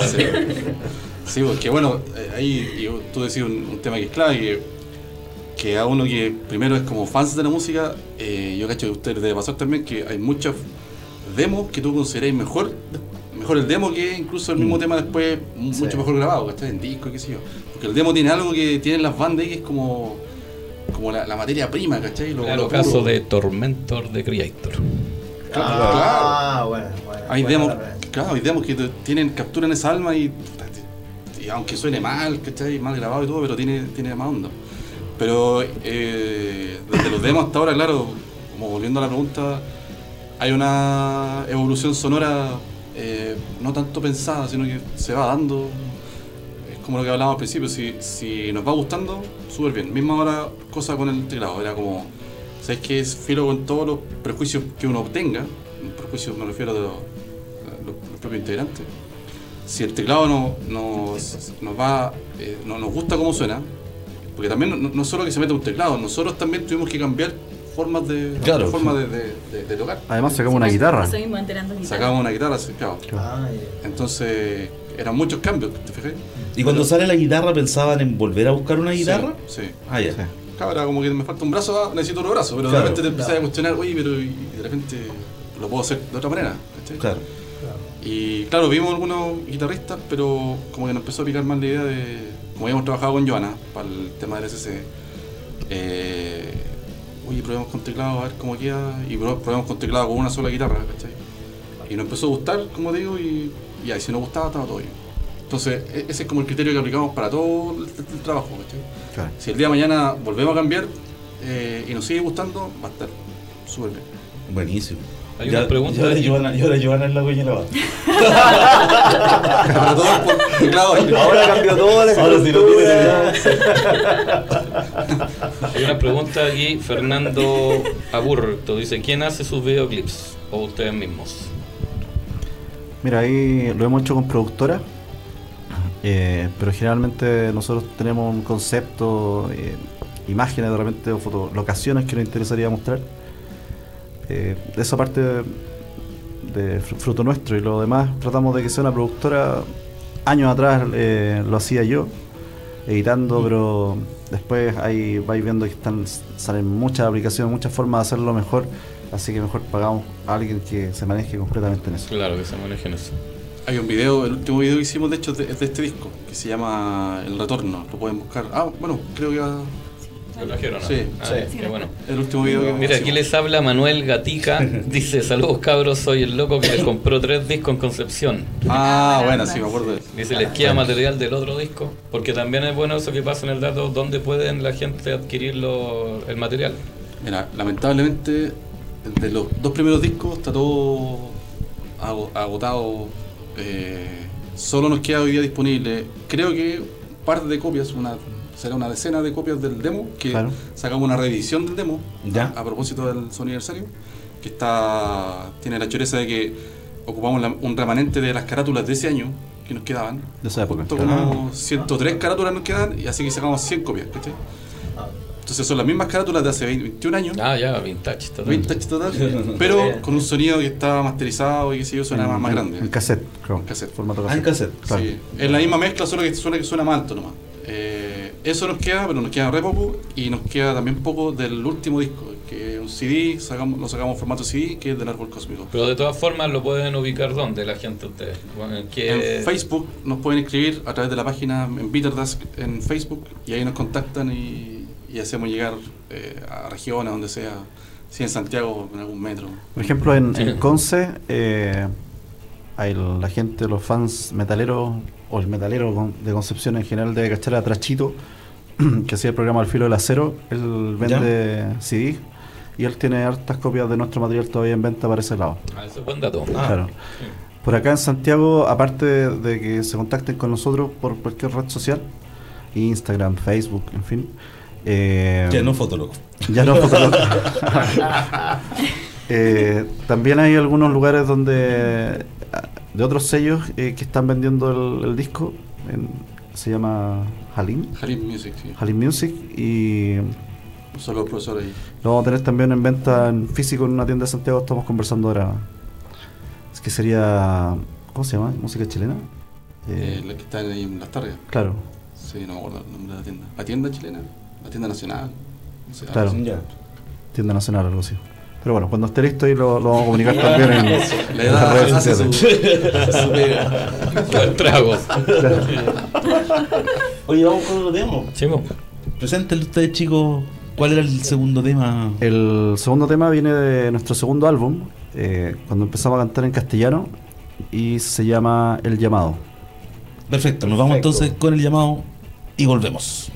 Sí, porque bueno, eh, ahí tú decís un, un tema que es clave, que, que a uno que primero es como fans de la música, eh, yo cacho que a usted debe pasar también que hay muchas demos que tú consideráis mejor, mejor el demo que incluso el mismo tema después mucho Sí. mejor grabado, ¿cachai? En disco, qué sé yo. Porque el demo tiene algo que tienen las bandas que es como, como la, la materia prima, ¿cachai? Lo, Claro, lo caso puro. de Tormentor de Creator. Ah, bueno, bueno. Hay demos, claro, hay demos que tienen, capturan esa alma y, y aunque suene mal, ¿cachai? Mal grabado y todo, pero tiene, tiene más onda. Pero eh, desde los demos hasta ahora, claro, como volviendo a la pregunta, hay una evolución sonora eh, no tanto pensada, sino que se va dando. Es como lo que hablábamos al principio, si, nos va gustando, súper bien. Misma hora, cosa con el teclado, era como, ¿sabes qué? Es filo con todos los prejuicios que uno obtenga, prejuicios me refiero de los, los- propios integrantes. Si el teclado no, nos, nos va, eh, no, nos gusta cómo suena, porque también no, no solo que se mete un teclado, nosotros también tuvimos que cambiar formas de, Claro. formas de, de- de- de tocar. además sacamos una guitarra. Sacábamos una guitarra, sí, claro. Ah. Entonces, eran muchos cambios, ¿te fijas? Y cuando sale la guitarra, ¿pensaban en volver a buscar una guitarra? Sí. sí. Ah, ya. Sí. cabra, como que me falta un brazo, ah, necesito otro brazo, pero Claro. de repente te empiezas a cuestionar, oye, pero y de repente lo puedo hacer de otra manera, ¿cachai? Claro. Y claro, vimos algunos guitarristas, pero como que nos empezó a picar más la idea de, como habíamos trabajado con Joana para el tema del SC, eh, oye, probemos con teclado a ver cómo queda, y pro- probemos con teclado con una sola guitarra, ¿cachai? Y nos empezó a gustar, como digo, y, y ahí si nos gustaba, estaba todo bien. Entonces, e- ese es como el criterio que aplicamos para todo el, el trabajo, ¿cachai? Claro. Si el día de mañana volvemos a cambiar eh, y nos sigue gustando, va a estar súper bien. Buenísimo. Hay una pregunta Y ahora aquí. Giovanna, y ahora Giovanna es la por teclado y- Ahora cambió todo la Ahora sí lo estructura. Hay una pregunta aquí, Fernando Aburto dice, ¿quién hace sus videoclips? ¿O ustedes mismos? Mira, ahí lo hemos hecho con productora, eh, pero generalmente nosotros tenemos un concepto, eh, imágenes de repente o foto, locaciones que nos interesaría mostrar. Eh, de esa parte de, de fr- fruto nuestro y lo demás tratamos de que sea una productora. Años atrás eh, lo hacía yo, editando, pero después ahí vais viendo que están salen muchas aplicaciones, muchas formas de hacerlo mejor, así que mejor pagamos a alguien que se maneje completamente en eso. Claro, que se manejen eso. Hay un video, el último video que hicimos de hecho es de, es de este disco, que se llama El Retorno, lo pueden buscar. Ah, bueno, creo que va- ¿Lo trajeron? no? Sí, Ah, sí. qué bueno. el último video que Mira, aquí les habla Manuel Gatica. Dice, saludos cabros, soy el loco que les compró tres discos en Concepción. Ah, bueno, sí, me acuerdo de eso. Dice, les queda material del otro disco. Porque también es bueno eso que pasa en el dato, dónde pueden la gente adquirir lo- el material. Mira, lamentablemente, de los dos primeros discos está todo ago- agotado. eh, solo nos queda hoy día disponible, creo que un par de copias, una será una decena de copias del demo, que Claro. sacamos una reedición del demo, Ya. a, a propósito del su aniversario, que está tiene la choreza de que ocupamos la- un remanente de las carátulas de ese año que nos quedaban. De esa época. Como 103 carátulas nos quedan y así que sacamos 100 copias, ¿cachai? Entonces son las mismas carátulas de hace 20, 21 años. Ah, ya, vintage. total. Vintage total, pero con un sonido que está masterizado y que sé yo, suena En- más, más en- grande. En cassette, creo. En cassette. Formato Ah, en cassette. Claro. Sí, es la misma mezcla, solo que suena que suena más alto nomás. Eh, eso nos queda, pero nos queda re poco y nos queda también poco del último disco, que es un CD, sacamos, lo sacamos en formato CD, que es del Árbol Cósmico. Pero de todas formas lo pueden ubicar donde la gente ustedes. Bueno, ¿en qué- En Facebook nos pueden escribir a través de la página en Bitterdask en Facebook y ahí nos contactan y, y hacemos llegar eh, a regiones, donde sea, si en Santiago, en algún metro. Por ejemplo, en, Sí. en Conce, eh, hay la gente, los fans metaleros, o el metalero con- de Concepción en general, debe cachar a Trachito, que hacía el programa Al Filo del Acero. Él vende CD y él tiene hartas copias de nuestro material todavía en venta para ese lado. Ah, ese es buen dato. Ah. Claro. Por acá en Santiago, aparte de que se contacten con nosotros por cualquier red social, Instagram, Facebook, en fin. eh, Ya no Fotolog. ya no Fotolog. Eh, también hay algunos lugares donde de otros sellos eh, que están vendiendo el, el disco. en- se llama Halim, Halim Music, sí. Halim Music y Son los profesores ahí. lo vamos a tener también en venta en físico en una tienda de Santiago. Estamos conversando ahora. Es que sería ¿cómo se llama? Música chilena. Eh, Eh, la que está ahí en las tardes. claro, Sí, no me acuerdo el nombre de la tienda. ¿La tienda chilena? ¿La tienda nacional? No sé, Claro. algo así. Ya. tienda nacional algo así. Pero bueno, cuando esté listo ahí lo, lo vamos a comunicar también en, La en las edad redes sociales. trago. Oye, vamos con otro tema. Sí. Preséntenle ustedes, chicos, cuál era el segundo tema. El segundo tema viene de nuestro segundo álbum, eh, cuando empezamos a cantar en castellano, y se llama El Llamado. Perfecto, nos vamos Perfecto. entonces con el llamado y volvemos.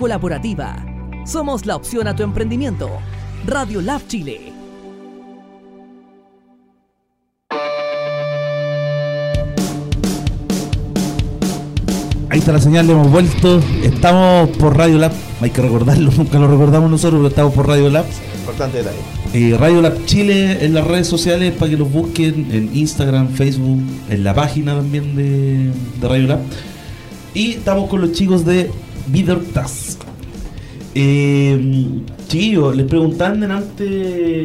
Colaborativa. Somos la opción a tu emprendimiento. Radio Lab Chile. Ahí está la señal, le hemos vuelto. Estamos por Radio Lab. Hay que recordarlo, nunca lo recordamos nosotros, pero estamos por Radio Lab. Importante detalle. Eh, Radio Lab Chile en las redes sociales para que los busquen en Instagram, Facebook, en la página también de, de Radio Lab. Y estamos con los chicos de Vidor Task. Eh, chiquillos, les preguntaban delante,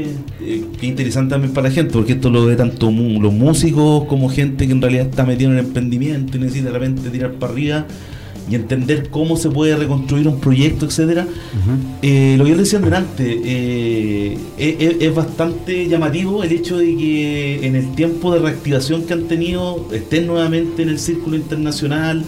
eh, qué interesante también para la gente, porque esto lo ve tanto los músicos como gente que en realidad está metida en el emprendimiento y necesita de repente tirar para arriba y entender cómo se puede reconstruir un proyecto, etcétera. Eh, lo que yo decía delante, eh, es, es- es bastante llamativo el hecho de que en el tiempo de reactivación que han tenido estén nuevamente en el círculo internacional.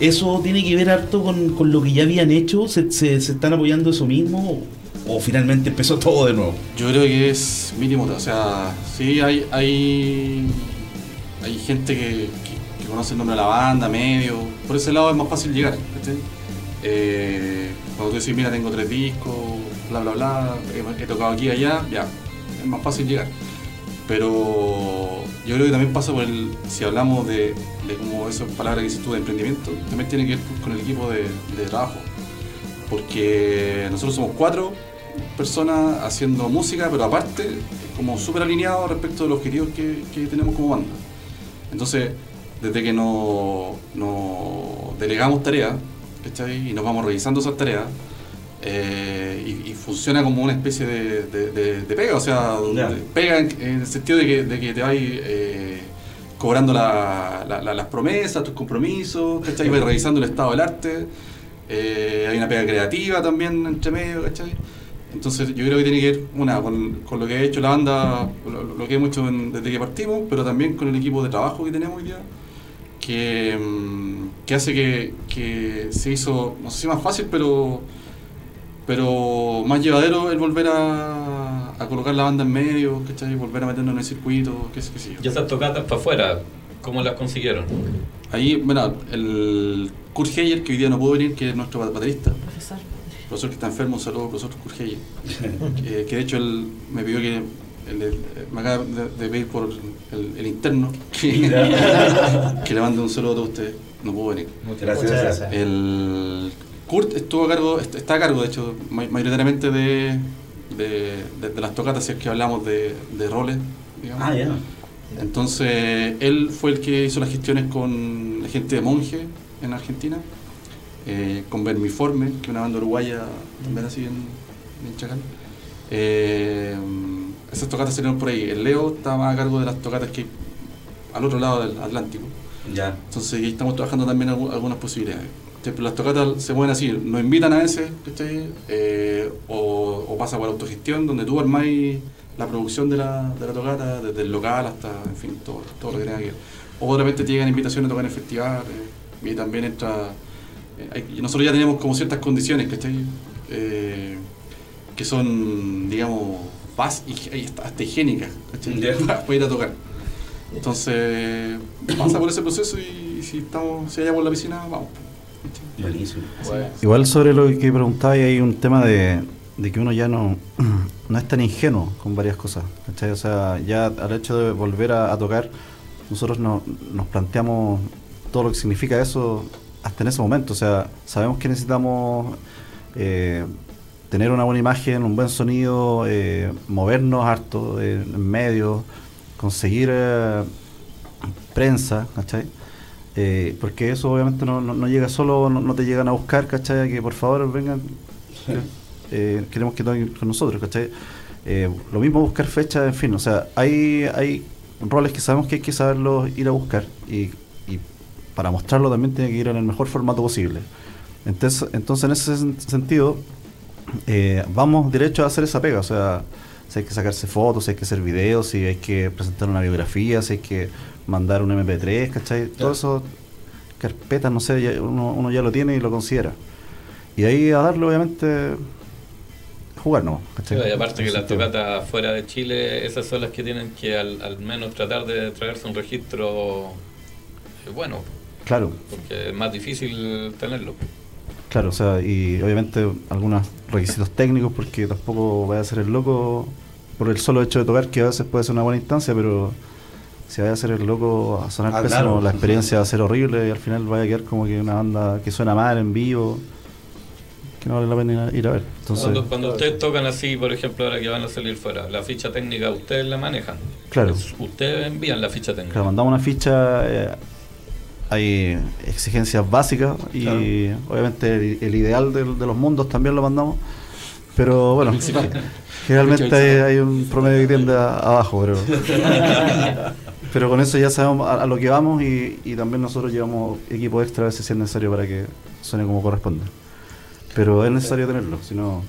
¿Eso tiene que ver harto con, con lo que ya habían hecho? ¿Se, se- están apoyando eso mismo? ¿O, finalmente empezó todo de nuevo? Yo creo que es mínimo, o sea, sí hay hay, hay gente que, conoce el nombre de la banda, medio, por ese lado es más fácil llegar. Eh, cuando tú decís, mira, tengo tres discos, bla, bla, bla, he, he tocado aquí y allá, ya, es más fácil llegar. Pero yo creo que también pasa por el, si hablamos de, de como esas palabras que hiciste tú de emprendimiento, también tiene que ver con el equipo de, de trabajo. Porque nosotros somos cuatro personas haciendo música, pero aparte, como súper alineados respecto de los objetivos que, que tenemos como banda. Entonces, desde que nos, nos delegamos tareas, ¿cachai? Y nos vamos revisando esas tareas, eh, y, y funciona como una especie de, de- de- de pega, o sea, Ya. pega en, en el sentido de que, de que te vas eh, cobrando la- la- la- las promesas, tus compromisos, ¿cachai? Revisando el estado del arte, eh, hay una pega creativa también entre medio. Entonces yo creo que tiene que ver, una, con, lo que ha hecho la banda, lo, que hemos hecho desde que partimos, pero también con el equipo de trabajo que tenemos hoy día, que, mm, que hace que, que se hizo, no sé si más fácil, pero pero más llevadero el volver a, a colocar la banda en medio, ¿cachai? Volver a meternos en el circuito, qué sé, qué sé yo. Y esas tocatas para afuera, ¿cómo las consiguieron? Ahí, bueno, el Kurt Heyer, que hoy día no pudo venir, que es nuestro baterista, Profesor. profesor que está enfermo, un saludo, profesor Kurt Heyer, que, que de hecho él me pidió que, me acaba de, de pedir por el, el interno, que, que le mande un saludo a todos ustedes, no pudo venir. Muchas gracias. El Kurt estuvo a cargo, est- está a cargo, de hecho, may- mayoritariamente de, de, de- de las tocatas, si es que hablamos de, de roles, digamos. Ah, ya. Entonces, él fue el que hizo las gestiones con la gente de Monje en Argentina, eh, con Vermiforme, que es una banda uruguaya también así en, en Chacal. Eh, esas tocatas salieron por ahí. El Leo estaba a cargo de las tocatas que al otro lado del Atlántico. Ya. Entonces ahí estamos trabajando también algu- algunas posibilidades. Pero las tocatas se pueden así, nos invitan a veces. Eh, o, o pasa por autogestión, donde tú armáis la producción de la, de la tocata, desde el local hasta, en fin, todo, todo lo que tenga que ver. O de repente te llegan invitaciones a tocar en festivales, y también entra... eh, hay- y nosotros ya tenemos como ciertas condiciones, ¿cachai? Eh, que son, digamos, bas, hig- hasta higiénicas. Ya. Para ir a tocar. Entonces, pasa por ese proceso y si estamos, si allá por la piscina, vamos. Buenísimo. Igual sobre lo que preguntaba, hay un tema de, de que uno ya no, no es tan ingenuo con varias cosas. ¿cachai? O sea, ya al hecho de volver a, a tocar, nosotros no- nos planteamos todo lo que significa eso hasta en ese momento. O sea, sabemos que necesitamos eh, tener una buena imagen, un buen sonido, eh, movernos harto eh, en medios, conseguir eh, prensa, ¿cachai? Eh, porque eso obviamente no, no- no llega solo, no, no te llegan a buscar, ¿cachai? Que por favor vengan, eh, queremos que toquen con nosotros, ¿cachai? Eh, lo mismo buscar fechas, en fin, o sea, hay, hay roles que sabemos que hay que saberlos ir a buscar y, y para mostrarlo también tiene que ir en el mejor formato posible. Entonces, entonces en ese sen- sentido, vamos derecho a hacer esa pega, o sea, si hay que sacarse fotos, si hay que hacer videos, si hay que presentar una biografía, si hay que mandar un MP3, ¿cachai? Todo eso, carpetas, no sé, ya uno, uno ya lo tiene y lo considera. Y ahí a darle, obviamente, jugar, ¿no? ¿cachai? y aparte que las tocatas fuera de Chile, esas son las que tienen que al, al menos tratar de traerse un registro eh, bueno. Claro, porque es más difícil tenerlo. Claro, o sea, y obviamente algunos requisitos técnicos, porque tampoco vaya a ser el loco por el solo hecho de tocar, que a veces puede ser una buena instancia, pero si vaya a ser el loco a sonar Ah, pésimo, claro. la experiencia va a ser horrible y al final vaya a quedar como que una banda que suena mal en vivo, que no vale la pena ir a ver. Entonces, Cuando, cuando ustedes tocan así, por ejemplo, ahora que van a salir fuera, la ficha técnica ustedes la manejan. Claro. Es- Ustedes envían la ficha técnica. Claro, mandamos una ficha, eh, hay exigencias básicas y Claro. obviamente el, el ideal del- de, los mundos también lo mandamos, pero bueno, generalmente hay, hay un promedio que tiende a- abajo, pero, pero con eso ya sabemos a, a lo que vamos y, y también nosotros llevamos equipo extra a veces si es necesario para que suene como corresponde. Pero es necesario tenerlo, si no...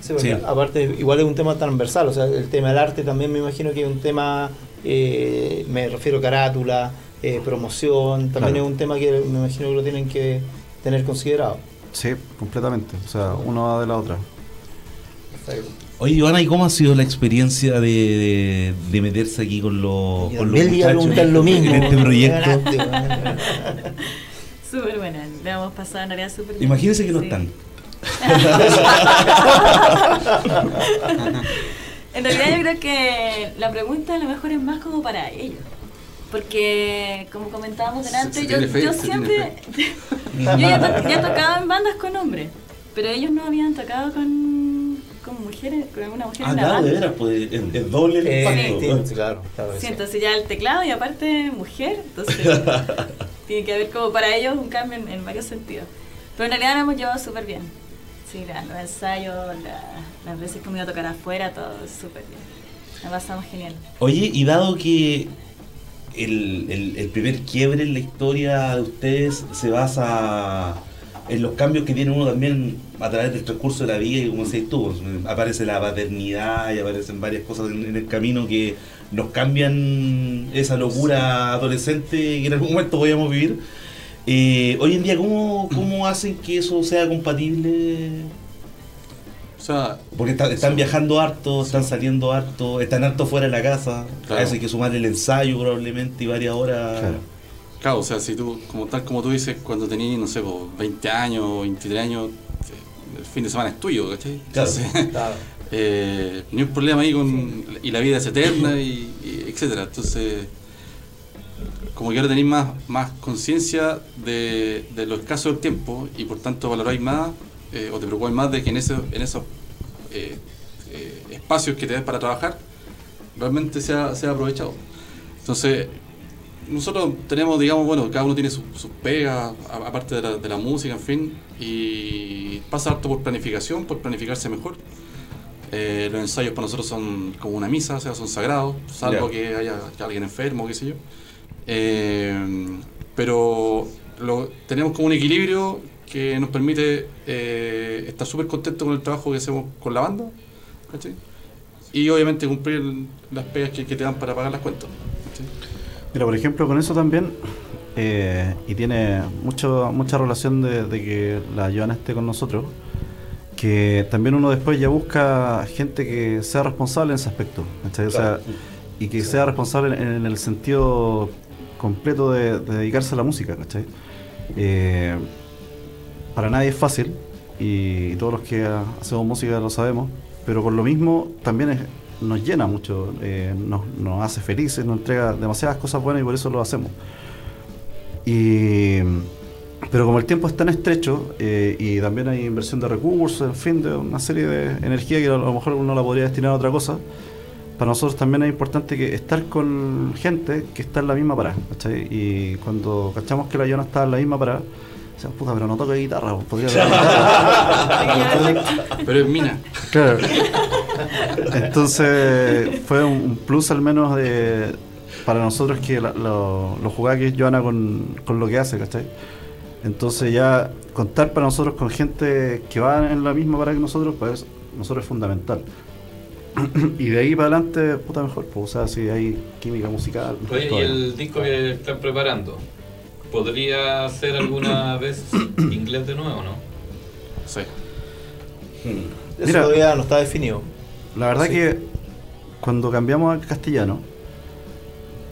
Sí, porque Sí. aparte, igual es un tema transversal, o sea, el tema del arte también me imagino que es un tema, eh, me refiero a carátula, eh, promoción, también Claro. es un tema que me imagino que lo tienen que tener considerado. Sí, completamente, o sea, uno va de la otra. Oye, Ivana, ¿y cómo ha sido la experiencia de, de- de meterse aquí con los, Y con los muchachos lo mismo. en este proyecto? Súper buena, le hemos pasado en realidad súper bien. Imagínense que no Sí. están. En realidad yo creo que la pregunta a lo mejor es más como para ellos. Porque, como comentábamos delante, Se- se yo, fe, yo siempre... yo ya, to- ya tocaba en bandas con hombres, pero ellos no habían tocado con, con mujeres, con alguna mujer Ah, en la claro, banda. de veras, pues es, es doble el Eh, impacto. sí, claro, Sí, sí. entonces ya el teclado y aparte mujer, entonces tiene que haber como para ellos un cambio en, en varios sentidos. Pero en realidad nos hemos llevado súper bien. Sí, la- los ensayos, la- las veces que me iba a tocar afuera, todo súper bien. La pasamos genial. Oye, y dado que el, el- primer quiebre en la historia de ustedes se basa en los cambios que tiene uno también a través del transcurso de la vida y como decís tú, pues, aparece la paternidad y aparecen varias cosas en, en el camino que nos cambian esa locura adolescente que en algún momento podíamos vivir. Eh, hoy en día, ¿cómo, ¿cómo hacen que eso sea compatible? O sea, Porque está- están viajando harto, están saliendo harto, están harto fuera de la casa. Claro. A eso hay que sumar el ensayo probablemente y varias horas. Claro. Claro, o sea, si tú, como tal como tú dices, cuando tenías, no sé, po, 20 años o 23 años, el fin de semana es tuyo, ¿cachai? Claro. Entonces, Claro. eh, ni un problema ahí con. Y la vida es eterna, y, y etcétera. Entonces, como que ahora tenéis más, más conciencia de, de lo escaso del tiempo y por tanto valoráis más eh, o te preocupáis más de que en, ese, en esos eh, eh, espacios que te das para trabajar realmente sea, sea aprovechado. Entonces, nosotros tenemos, digamos, bueno, cada uno tiene sus sus pegas, aparte de la, de la música, en fin, y pasa harto por planificación, por planificarse mejor. Eh, los ensayos para nosotros son como una misa, o sea, son sagrados, salvo que haya que alguien enfermo, qué sé yo. Eh, pero lo, tenemos como un equilibrio que nos permite eh, estar súper contentos con el trabajo que hacemos con la banda, ¿cachai? Y obviamente cumplir las pegas que, que te dan para pagar las cuentas. ¿cachai? Mira, por ejemplo, con eso también, eh, y tiene mucho, mucha relación de, de que la Joana esté con nosotros, que también uno después ya busca gente que sea responsable en ese aspecto, ¿cachai? O sea, y que sea responsable en, en el sentido completo de, de dedicarse a la música, ¿cachai? Eh, para nadie es fácil, y, todos los que hacemos música lo sabemos, pero por lo mismo también nos llena mucho, eh, nos, nos hace felices, nos entrega demasiadas cosas buenas y por eso lo hacemos. Pero como el tiempo es tan estrecho eh, y también hay inversión de recursos, en fin, de una serie de energía que a lo mejor uno la podría destinar a otra cosa, para nosotros también es importante que estar con gente que está en la misma parada. Y cuando cachamos que la Yona está en la misma parada, puta, pero no toca guitarra, pues, podría guitarra. Pero es mina. Claro. Entonces fue un, plus al menos de para nosotros que la- lo, lo jugaba que es Joana con, con lo que hace, ¿cachai? Entonces ya contar para nosotros con gente que va en la misma para que nosotros, pues nosotros es fundamental. y de ahí para adelante, puta mejor, pues, o sea, si hay química musical. Oye, todo y el disco que están preparando, ¿podría ser alguna vez inglés de nuevo, no? Sí. Eso Mira. todavía no está definido. La verdad Sí. que cuando cambiamos al castellano,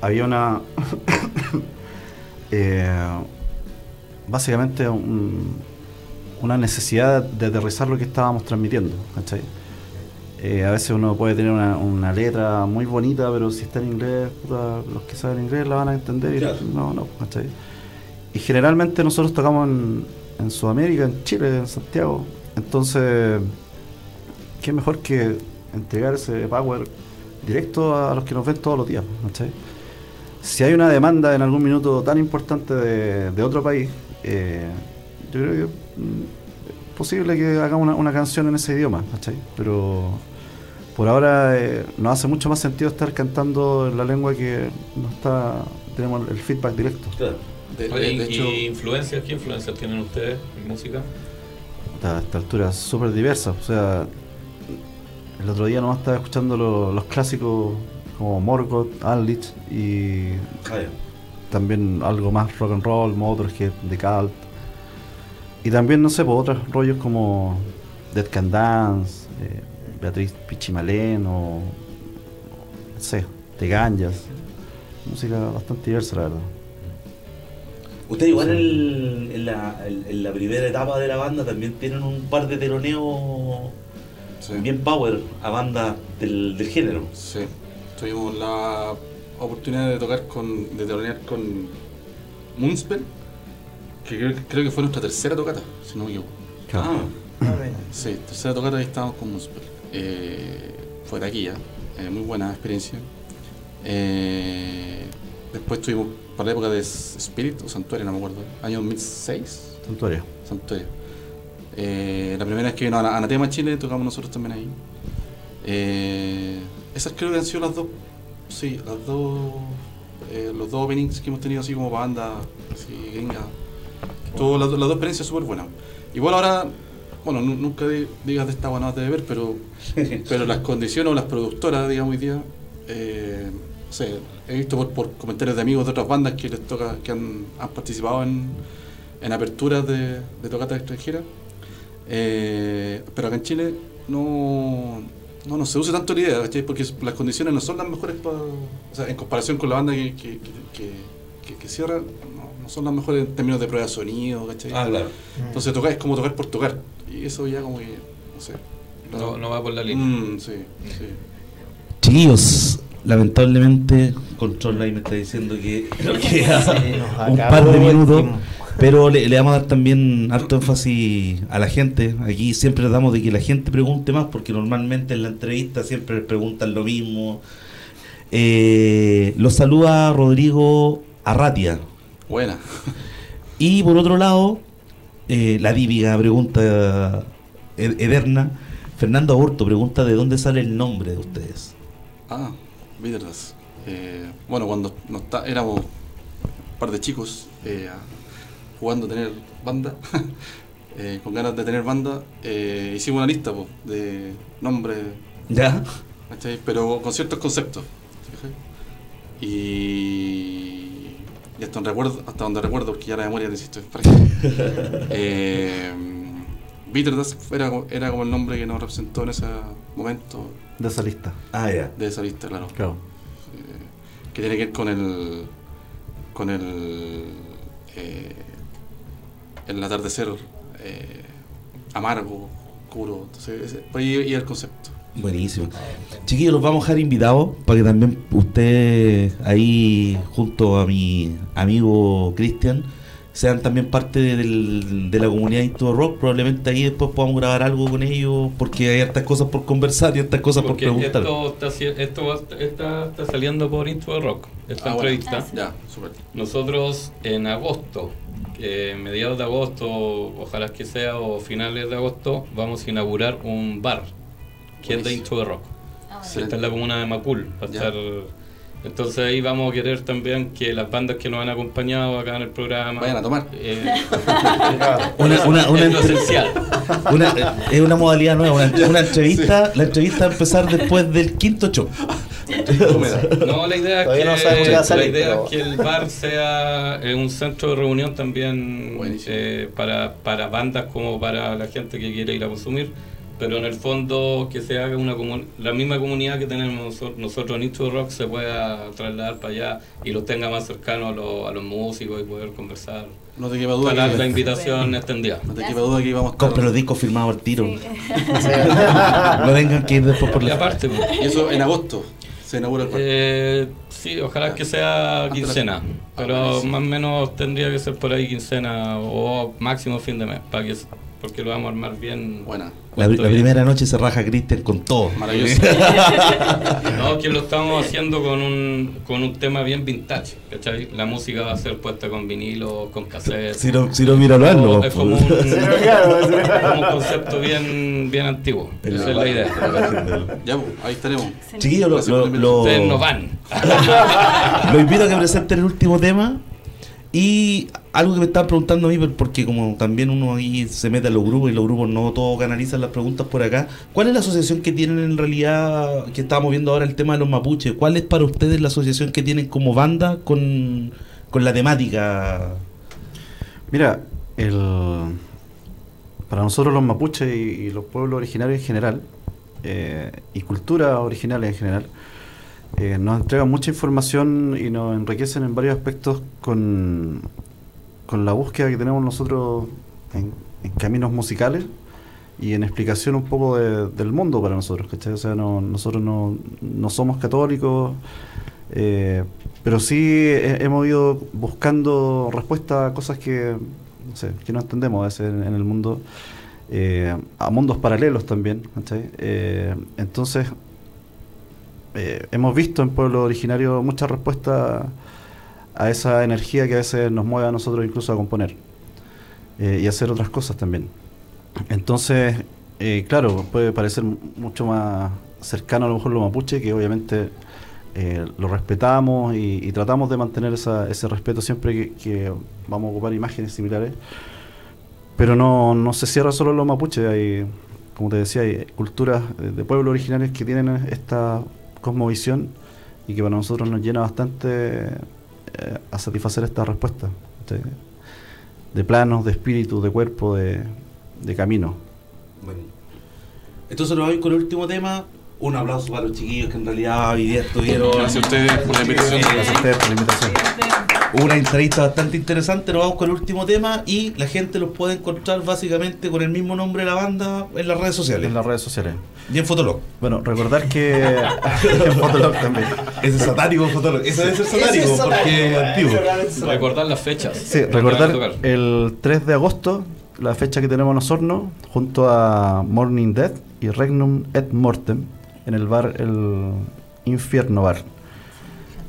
había una. eh, básicamente un- una necesidad de aterrizar lo que estábamos transmitiendo. ¿cachai? Eh, a veces uno puede tener una, una letra muy bonita, pero si está en inglés, puta, los que saben inglés la van a entender. y Claro. no, no, ¿cachai? Y generalmente nosotros tocamos en, en Sudamérica, en Chile, en Santiago. Entonces, qué mejor que entregar ese power directo a los que nos ven todos los días. ¿cachai? Si hay una demanda en algún minuto tan importante de, de otro país, eh, yo creo que mm, es posible que hagamos una, una canción en ese idioma, ¿cachai? Pero por ahora eh, nos hace mucho más sentido estar cantando en la lengua que no está tenemos el feedback directo. Claro. De, de- Oye, de hecho, ¿Y influencias? ¿Qué influencias tienen ustedes en música? A esta altura es súper diversa. O sea, el otro día nomás estaba escuchando lo- los clásicos como Morgoth, Unleashed y Ah, también algo más rock and roll, Motorhead, The Cult. Y también, no sé, por otros rollos como Dead Can Dance, eh, Beatriz Pichimalén o, no sé, The Ganjas. Música bastante diversa, la verdad. Ustedes igual en, el- en la, en- en la primera etapa de la banda también tienen un par de teloneos sí. bien power a bandas del, del género. Sí, tuvimos la oportunidad de tocar con, de telonear con Moonspell, que creo, creo que fue nuestra tercera tocata, si no me equivoco. Ah, Sí, tercera tocata y estábamos con Moonspell. Eh, fue de aquí ya, eh, muy buena experiencia. Eh, después tuvimos para la época de Spirit o Santuario, no me acuerdo, año 2006. Santuario. Santuario. Eh, la primera vez que vino a Anatema Chile, tocamos nosotros también ahí. Eh, esas creo que han sido las dos, sí, las dos, eh, los dos openings que hemos tenido así como banda, así gringa. Tuvo las, do- las dos experiencias súper buenas. Igual ahora, bueno, nu- nunca di- digas de esta buena de ver, pero, pero las condiciones o las productoras, digamos, hoy día, no sé, he visto por, por comentarios de amigos de otras bandas que les toca, que han, han participado en, en aperturas de, de tocatas extranjeras. Eh, pero acá en Chile no, no, no se usa tanto la idea, ¿cachai? Porque las condiciones no son las mejores para. O sea, en comparación con la banda que, que, que, que- que cierra, no, no son las mejores en términos de prueba de sonido, ¿cachai? ah, claro. Entonces tocar es como tocar por tocar. Y eso ya como que, no sé. No, no va por la línea. Mm, sí, sí. Chiquillos, lamentablemente, Control ahí me está diciendo que nos queda nos un par de minutos. Pero le, le vamos a dar también harto énfasis a la gente. Aquí siempre damos de que la gente pregunte más, porque normalmente en la entrevista siempre preguntan lo mismo. Eh, los saluda Rodrigo Arratia. Buena. Y por otro lado, eh, la típica pregunta eh, eterna. Fernando Aborto pregunta de dónde sale el nombre de ustedes. Ah, Bitterness. Eh, bueno, cuando no está, éramos un par de chicos eh, jugando a tener banda, eh, con ganas de tener banda, hicimos una lista po, de nombres, ¿Ya? pero con ciertos conceptos. ¿te? Y, y hasta, donde recuerdo, hasta donde recuerdo, porque ya la memoria, insisto, es frágil. eh, era como el nombre que nos representó en ese momento De esa lista. Ah, ya. de esa lista, claro Claro. eh, que tiene que ver con el con el eh, el atardecer eh, amargo oscuro entonces ese- por ahí iba el concepto Buenísimo. Chiquillos, los vamos a dejar invitados para que también usted ahí, junto a mi amigo Cristian, sean también parte de, del- de la comunidad Into Rock. Probablemente ahí después podamos grabar algo con ellos, porque hay hartas cosas por conversar y hartas cosas por Porque preguntar. esto, está, esto va- está, está saliendo por Intro de Rock, esta Ah, bueno. entrevista. Ah, sí. ya Nosotros en agosto, eh, mediados de agosto, ojalá que sea, o finales de agosto, vamos a inaugurar un bar que es de Buenísimo. Intro de Rock. Ah, bueno. Está en la comuna de Macul. va a Ya. estar- entonces ahí vamos a querer también que las bandas que nos han acompañado acá en el programa Vayan a tomar. eh, Una, una, una es esencial. una- eh, es una modalidad nueva, una, una entrevista. La entrevista va a empezar después del quinto show. No, la idea es Todavía que, no salir, la idea pero- es que el bar sea eh, un centro de reunión también eh, para, para bandas como para la gente que quiere ir a consumir, pero en el fondo que se haga una la misma comunidad que tenemos noso- nosotros en Nicho Rock se pueda trasladar para allá y los tenga más cercanos a, los- a los músicos y poder conversar. No te quepa duda que, la invitación extendida. no te quepa duda que íbamos. Compre los discos firmados al tiro. Sí. No tengan que ir después por Y la. aparte, pues, Y eso en agosto se inaugura el parque. eh, sí, ojalá que sea la- quincena, Ah, pero más o menos tendría que ser por ahí quincena o máximo fin de mes, para que, porque lo vamos a armar bien. Buena, La, la primera noche se raja Cristian con todo. maravilloso. No, que lo estamos haciendo con un, con un tema bien vintage, ¿cachai? La música va a ser puesta con vinilo, con cassette. Si no, si no míralo a él, no, es como un, como un concepto bien, bien antiguo. Esa es la idea. ya, pues, ahí estaremos. Chiquillos, lo, lo- lo- Ustedes no van. lo invito a que presenten el último tema. Y algo que me estaban preguntando a mí, porque como también uno ahí se mete a los grupos y los grupos no todos canalizan las preguntas por acá, ¿cuál es la asociación que tienen en realidad, que estábamos viendo ahora el tema de los mapuches? ¿Cuál es para ustedes la asociación que tienen como banda con, con la temática? Mira, el, para nosotros los mapuches y, los pueblos originarios en general, eh, y culturas originales en general, eh, nos entregan mucha información y nos enriquecen en varios aspectos con, con la búsqueda que tenemos nosotros en, caminos musicales y en explicación un poco de- del mundo para nosotros, ¿cachai? O sea, no, nosotros no, no somos católicos, eh, pero sí he- hemos ido buscando respuesta a cosas que, no que no entendemos a veces en, el mundo, eh, a mundos paralelos también, ¿cachai? Entonces, eh, hemos visto en pueblo originario muchas respuestas a esa energía que a veces nos mueve a nosotros incluso a componer eh, y hacer otras cosas también. Entonces, eh, claro, puede parecer mu- mucho más cercano a lo mejor lo mapuche, que obviamente eh, lo respetamos y, tratamos de mantener esa- ese respeto siempre que, que vamos a ocupar imágenes similares. Pero no, no se cierra solo los mapuches, hay, como te decía, hay culturas de pueblos originarios que tienen esta cosmovisión y que para nosotros nos llena bastante eh, a satisfacer esta respuesta. De planos, de espíritu, de cuerpo, de, de camino. Bueno. Entonces nos vamos con el último tema. Un aplauso para los chiquillos que en realidad hoy día estuvieron. Gracias a ustedes por la invitación. Gracias a ustedes por la invitación. Una entrevista bastante interesante. Nos vamos con el último tema y la gente los puede encontrar básicamente con el mismo nombre de la banda en las redes sociales. En las redes sociales. Y en Fotolog. Bueno, recordar que en Fotolog también. Ese es satánico Fotolog. Ese debe ser satánico porque es antiguo. Recordar las fechas. Sí, recordar el 3 de agosto, la fecha que tenemos en Osorno, junto a Morning Dead y Regnum et Mortem, en el bar El Infierno Bar.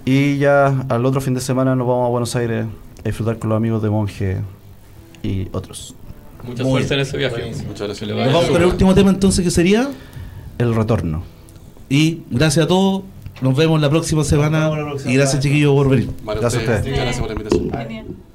Y ya al otro fin de semana nos vamos a Buenos Aires a disfrutar con los amigos de Monje y otros. Mucha Muy suerte en ese viaje. Muchas gracias. Se le va Nos vamos con el último tema entonces que sería. El retorno. Y gracias a todos. Nos vemos la próxima semana. vemos la próxima y gracias chiquillos por venir. Vale, Gracias a ustedes. gracias por la invitación.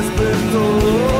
despertou.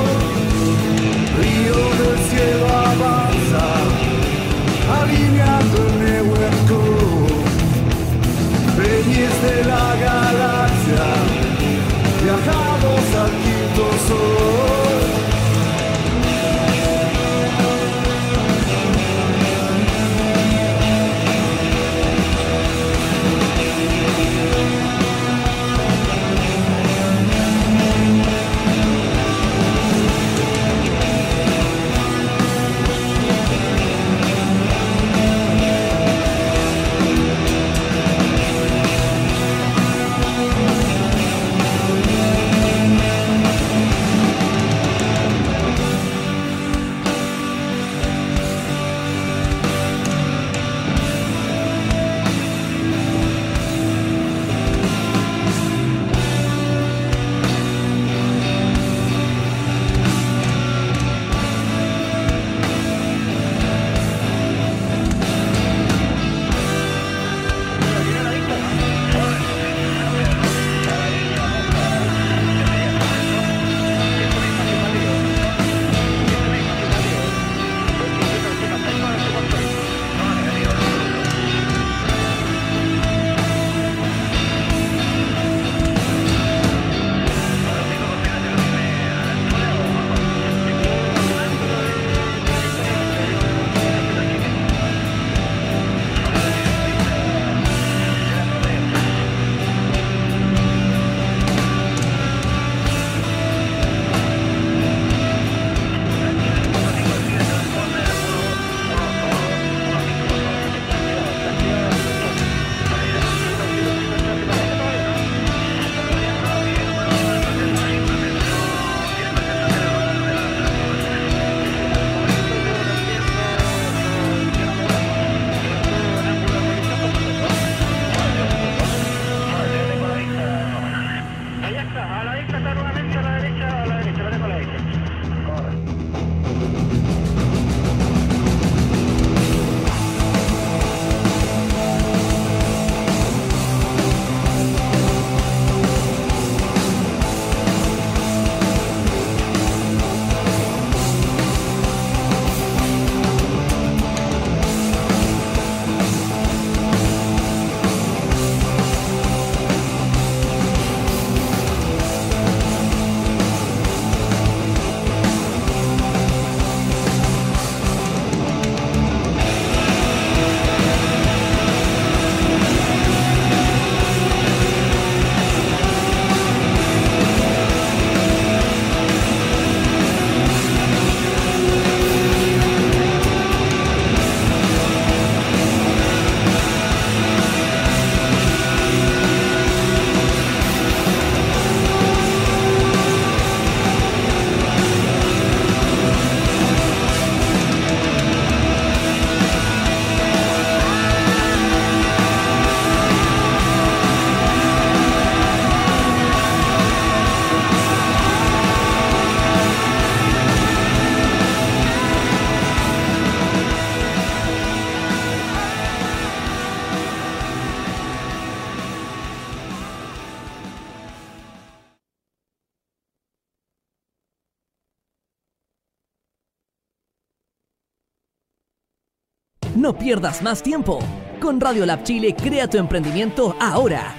Pierdas más tiempo. Con Radio Lab Chile crea tu emprendimiento ahora.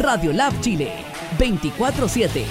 Radio Lab Chile 24/7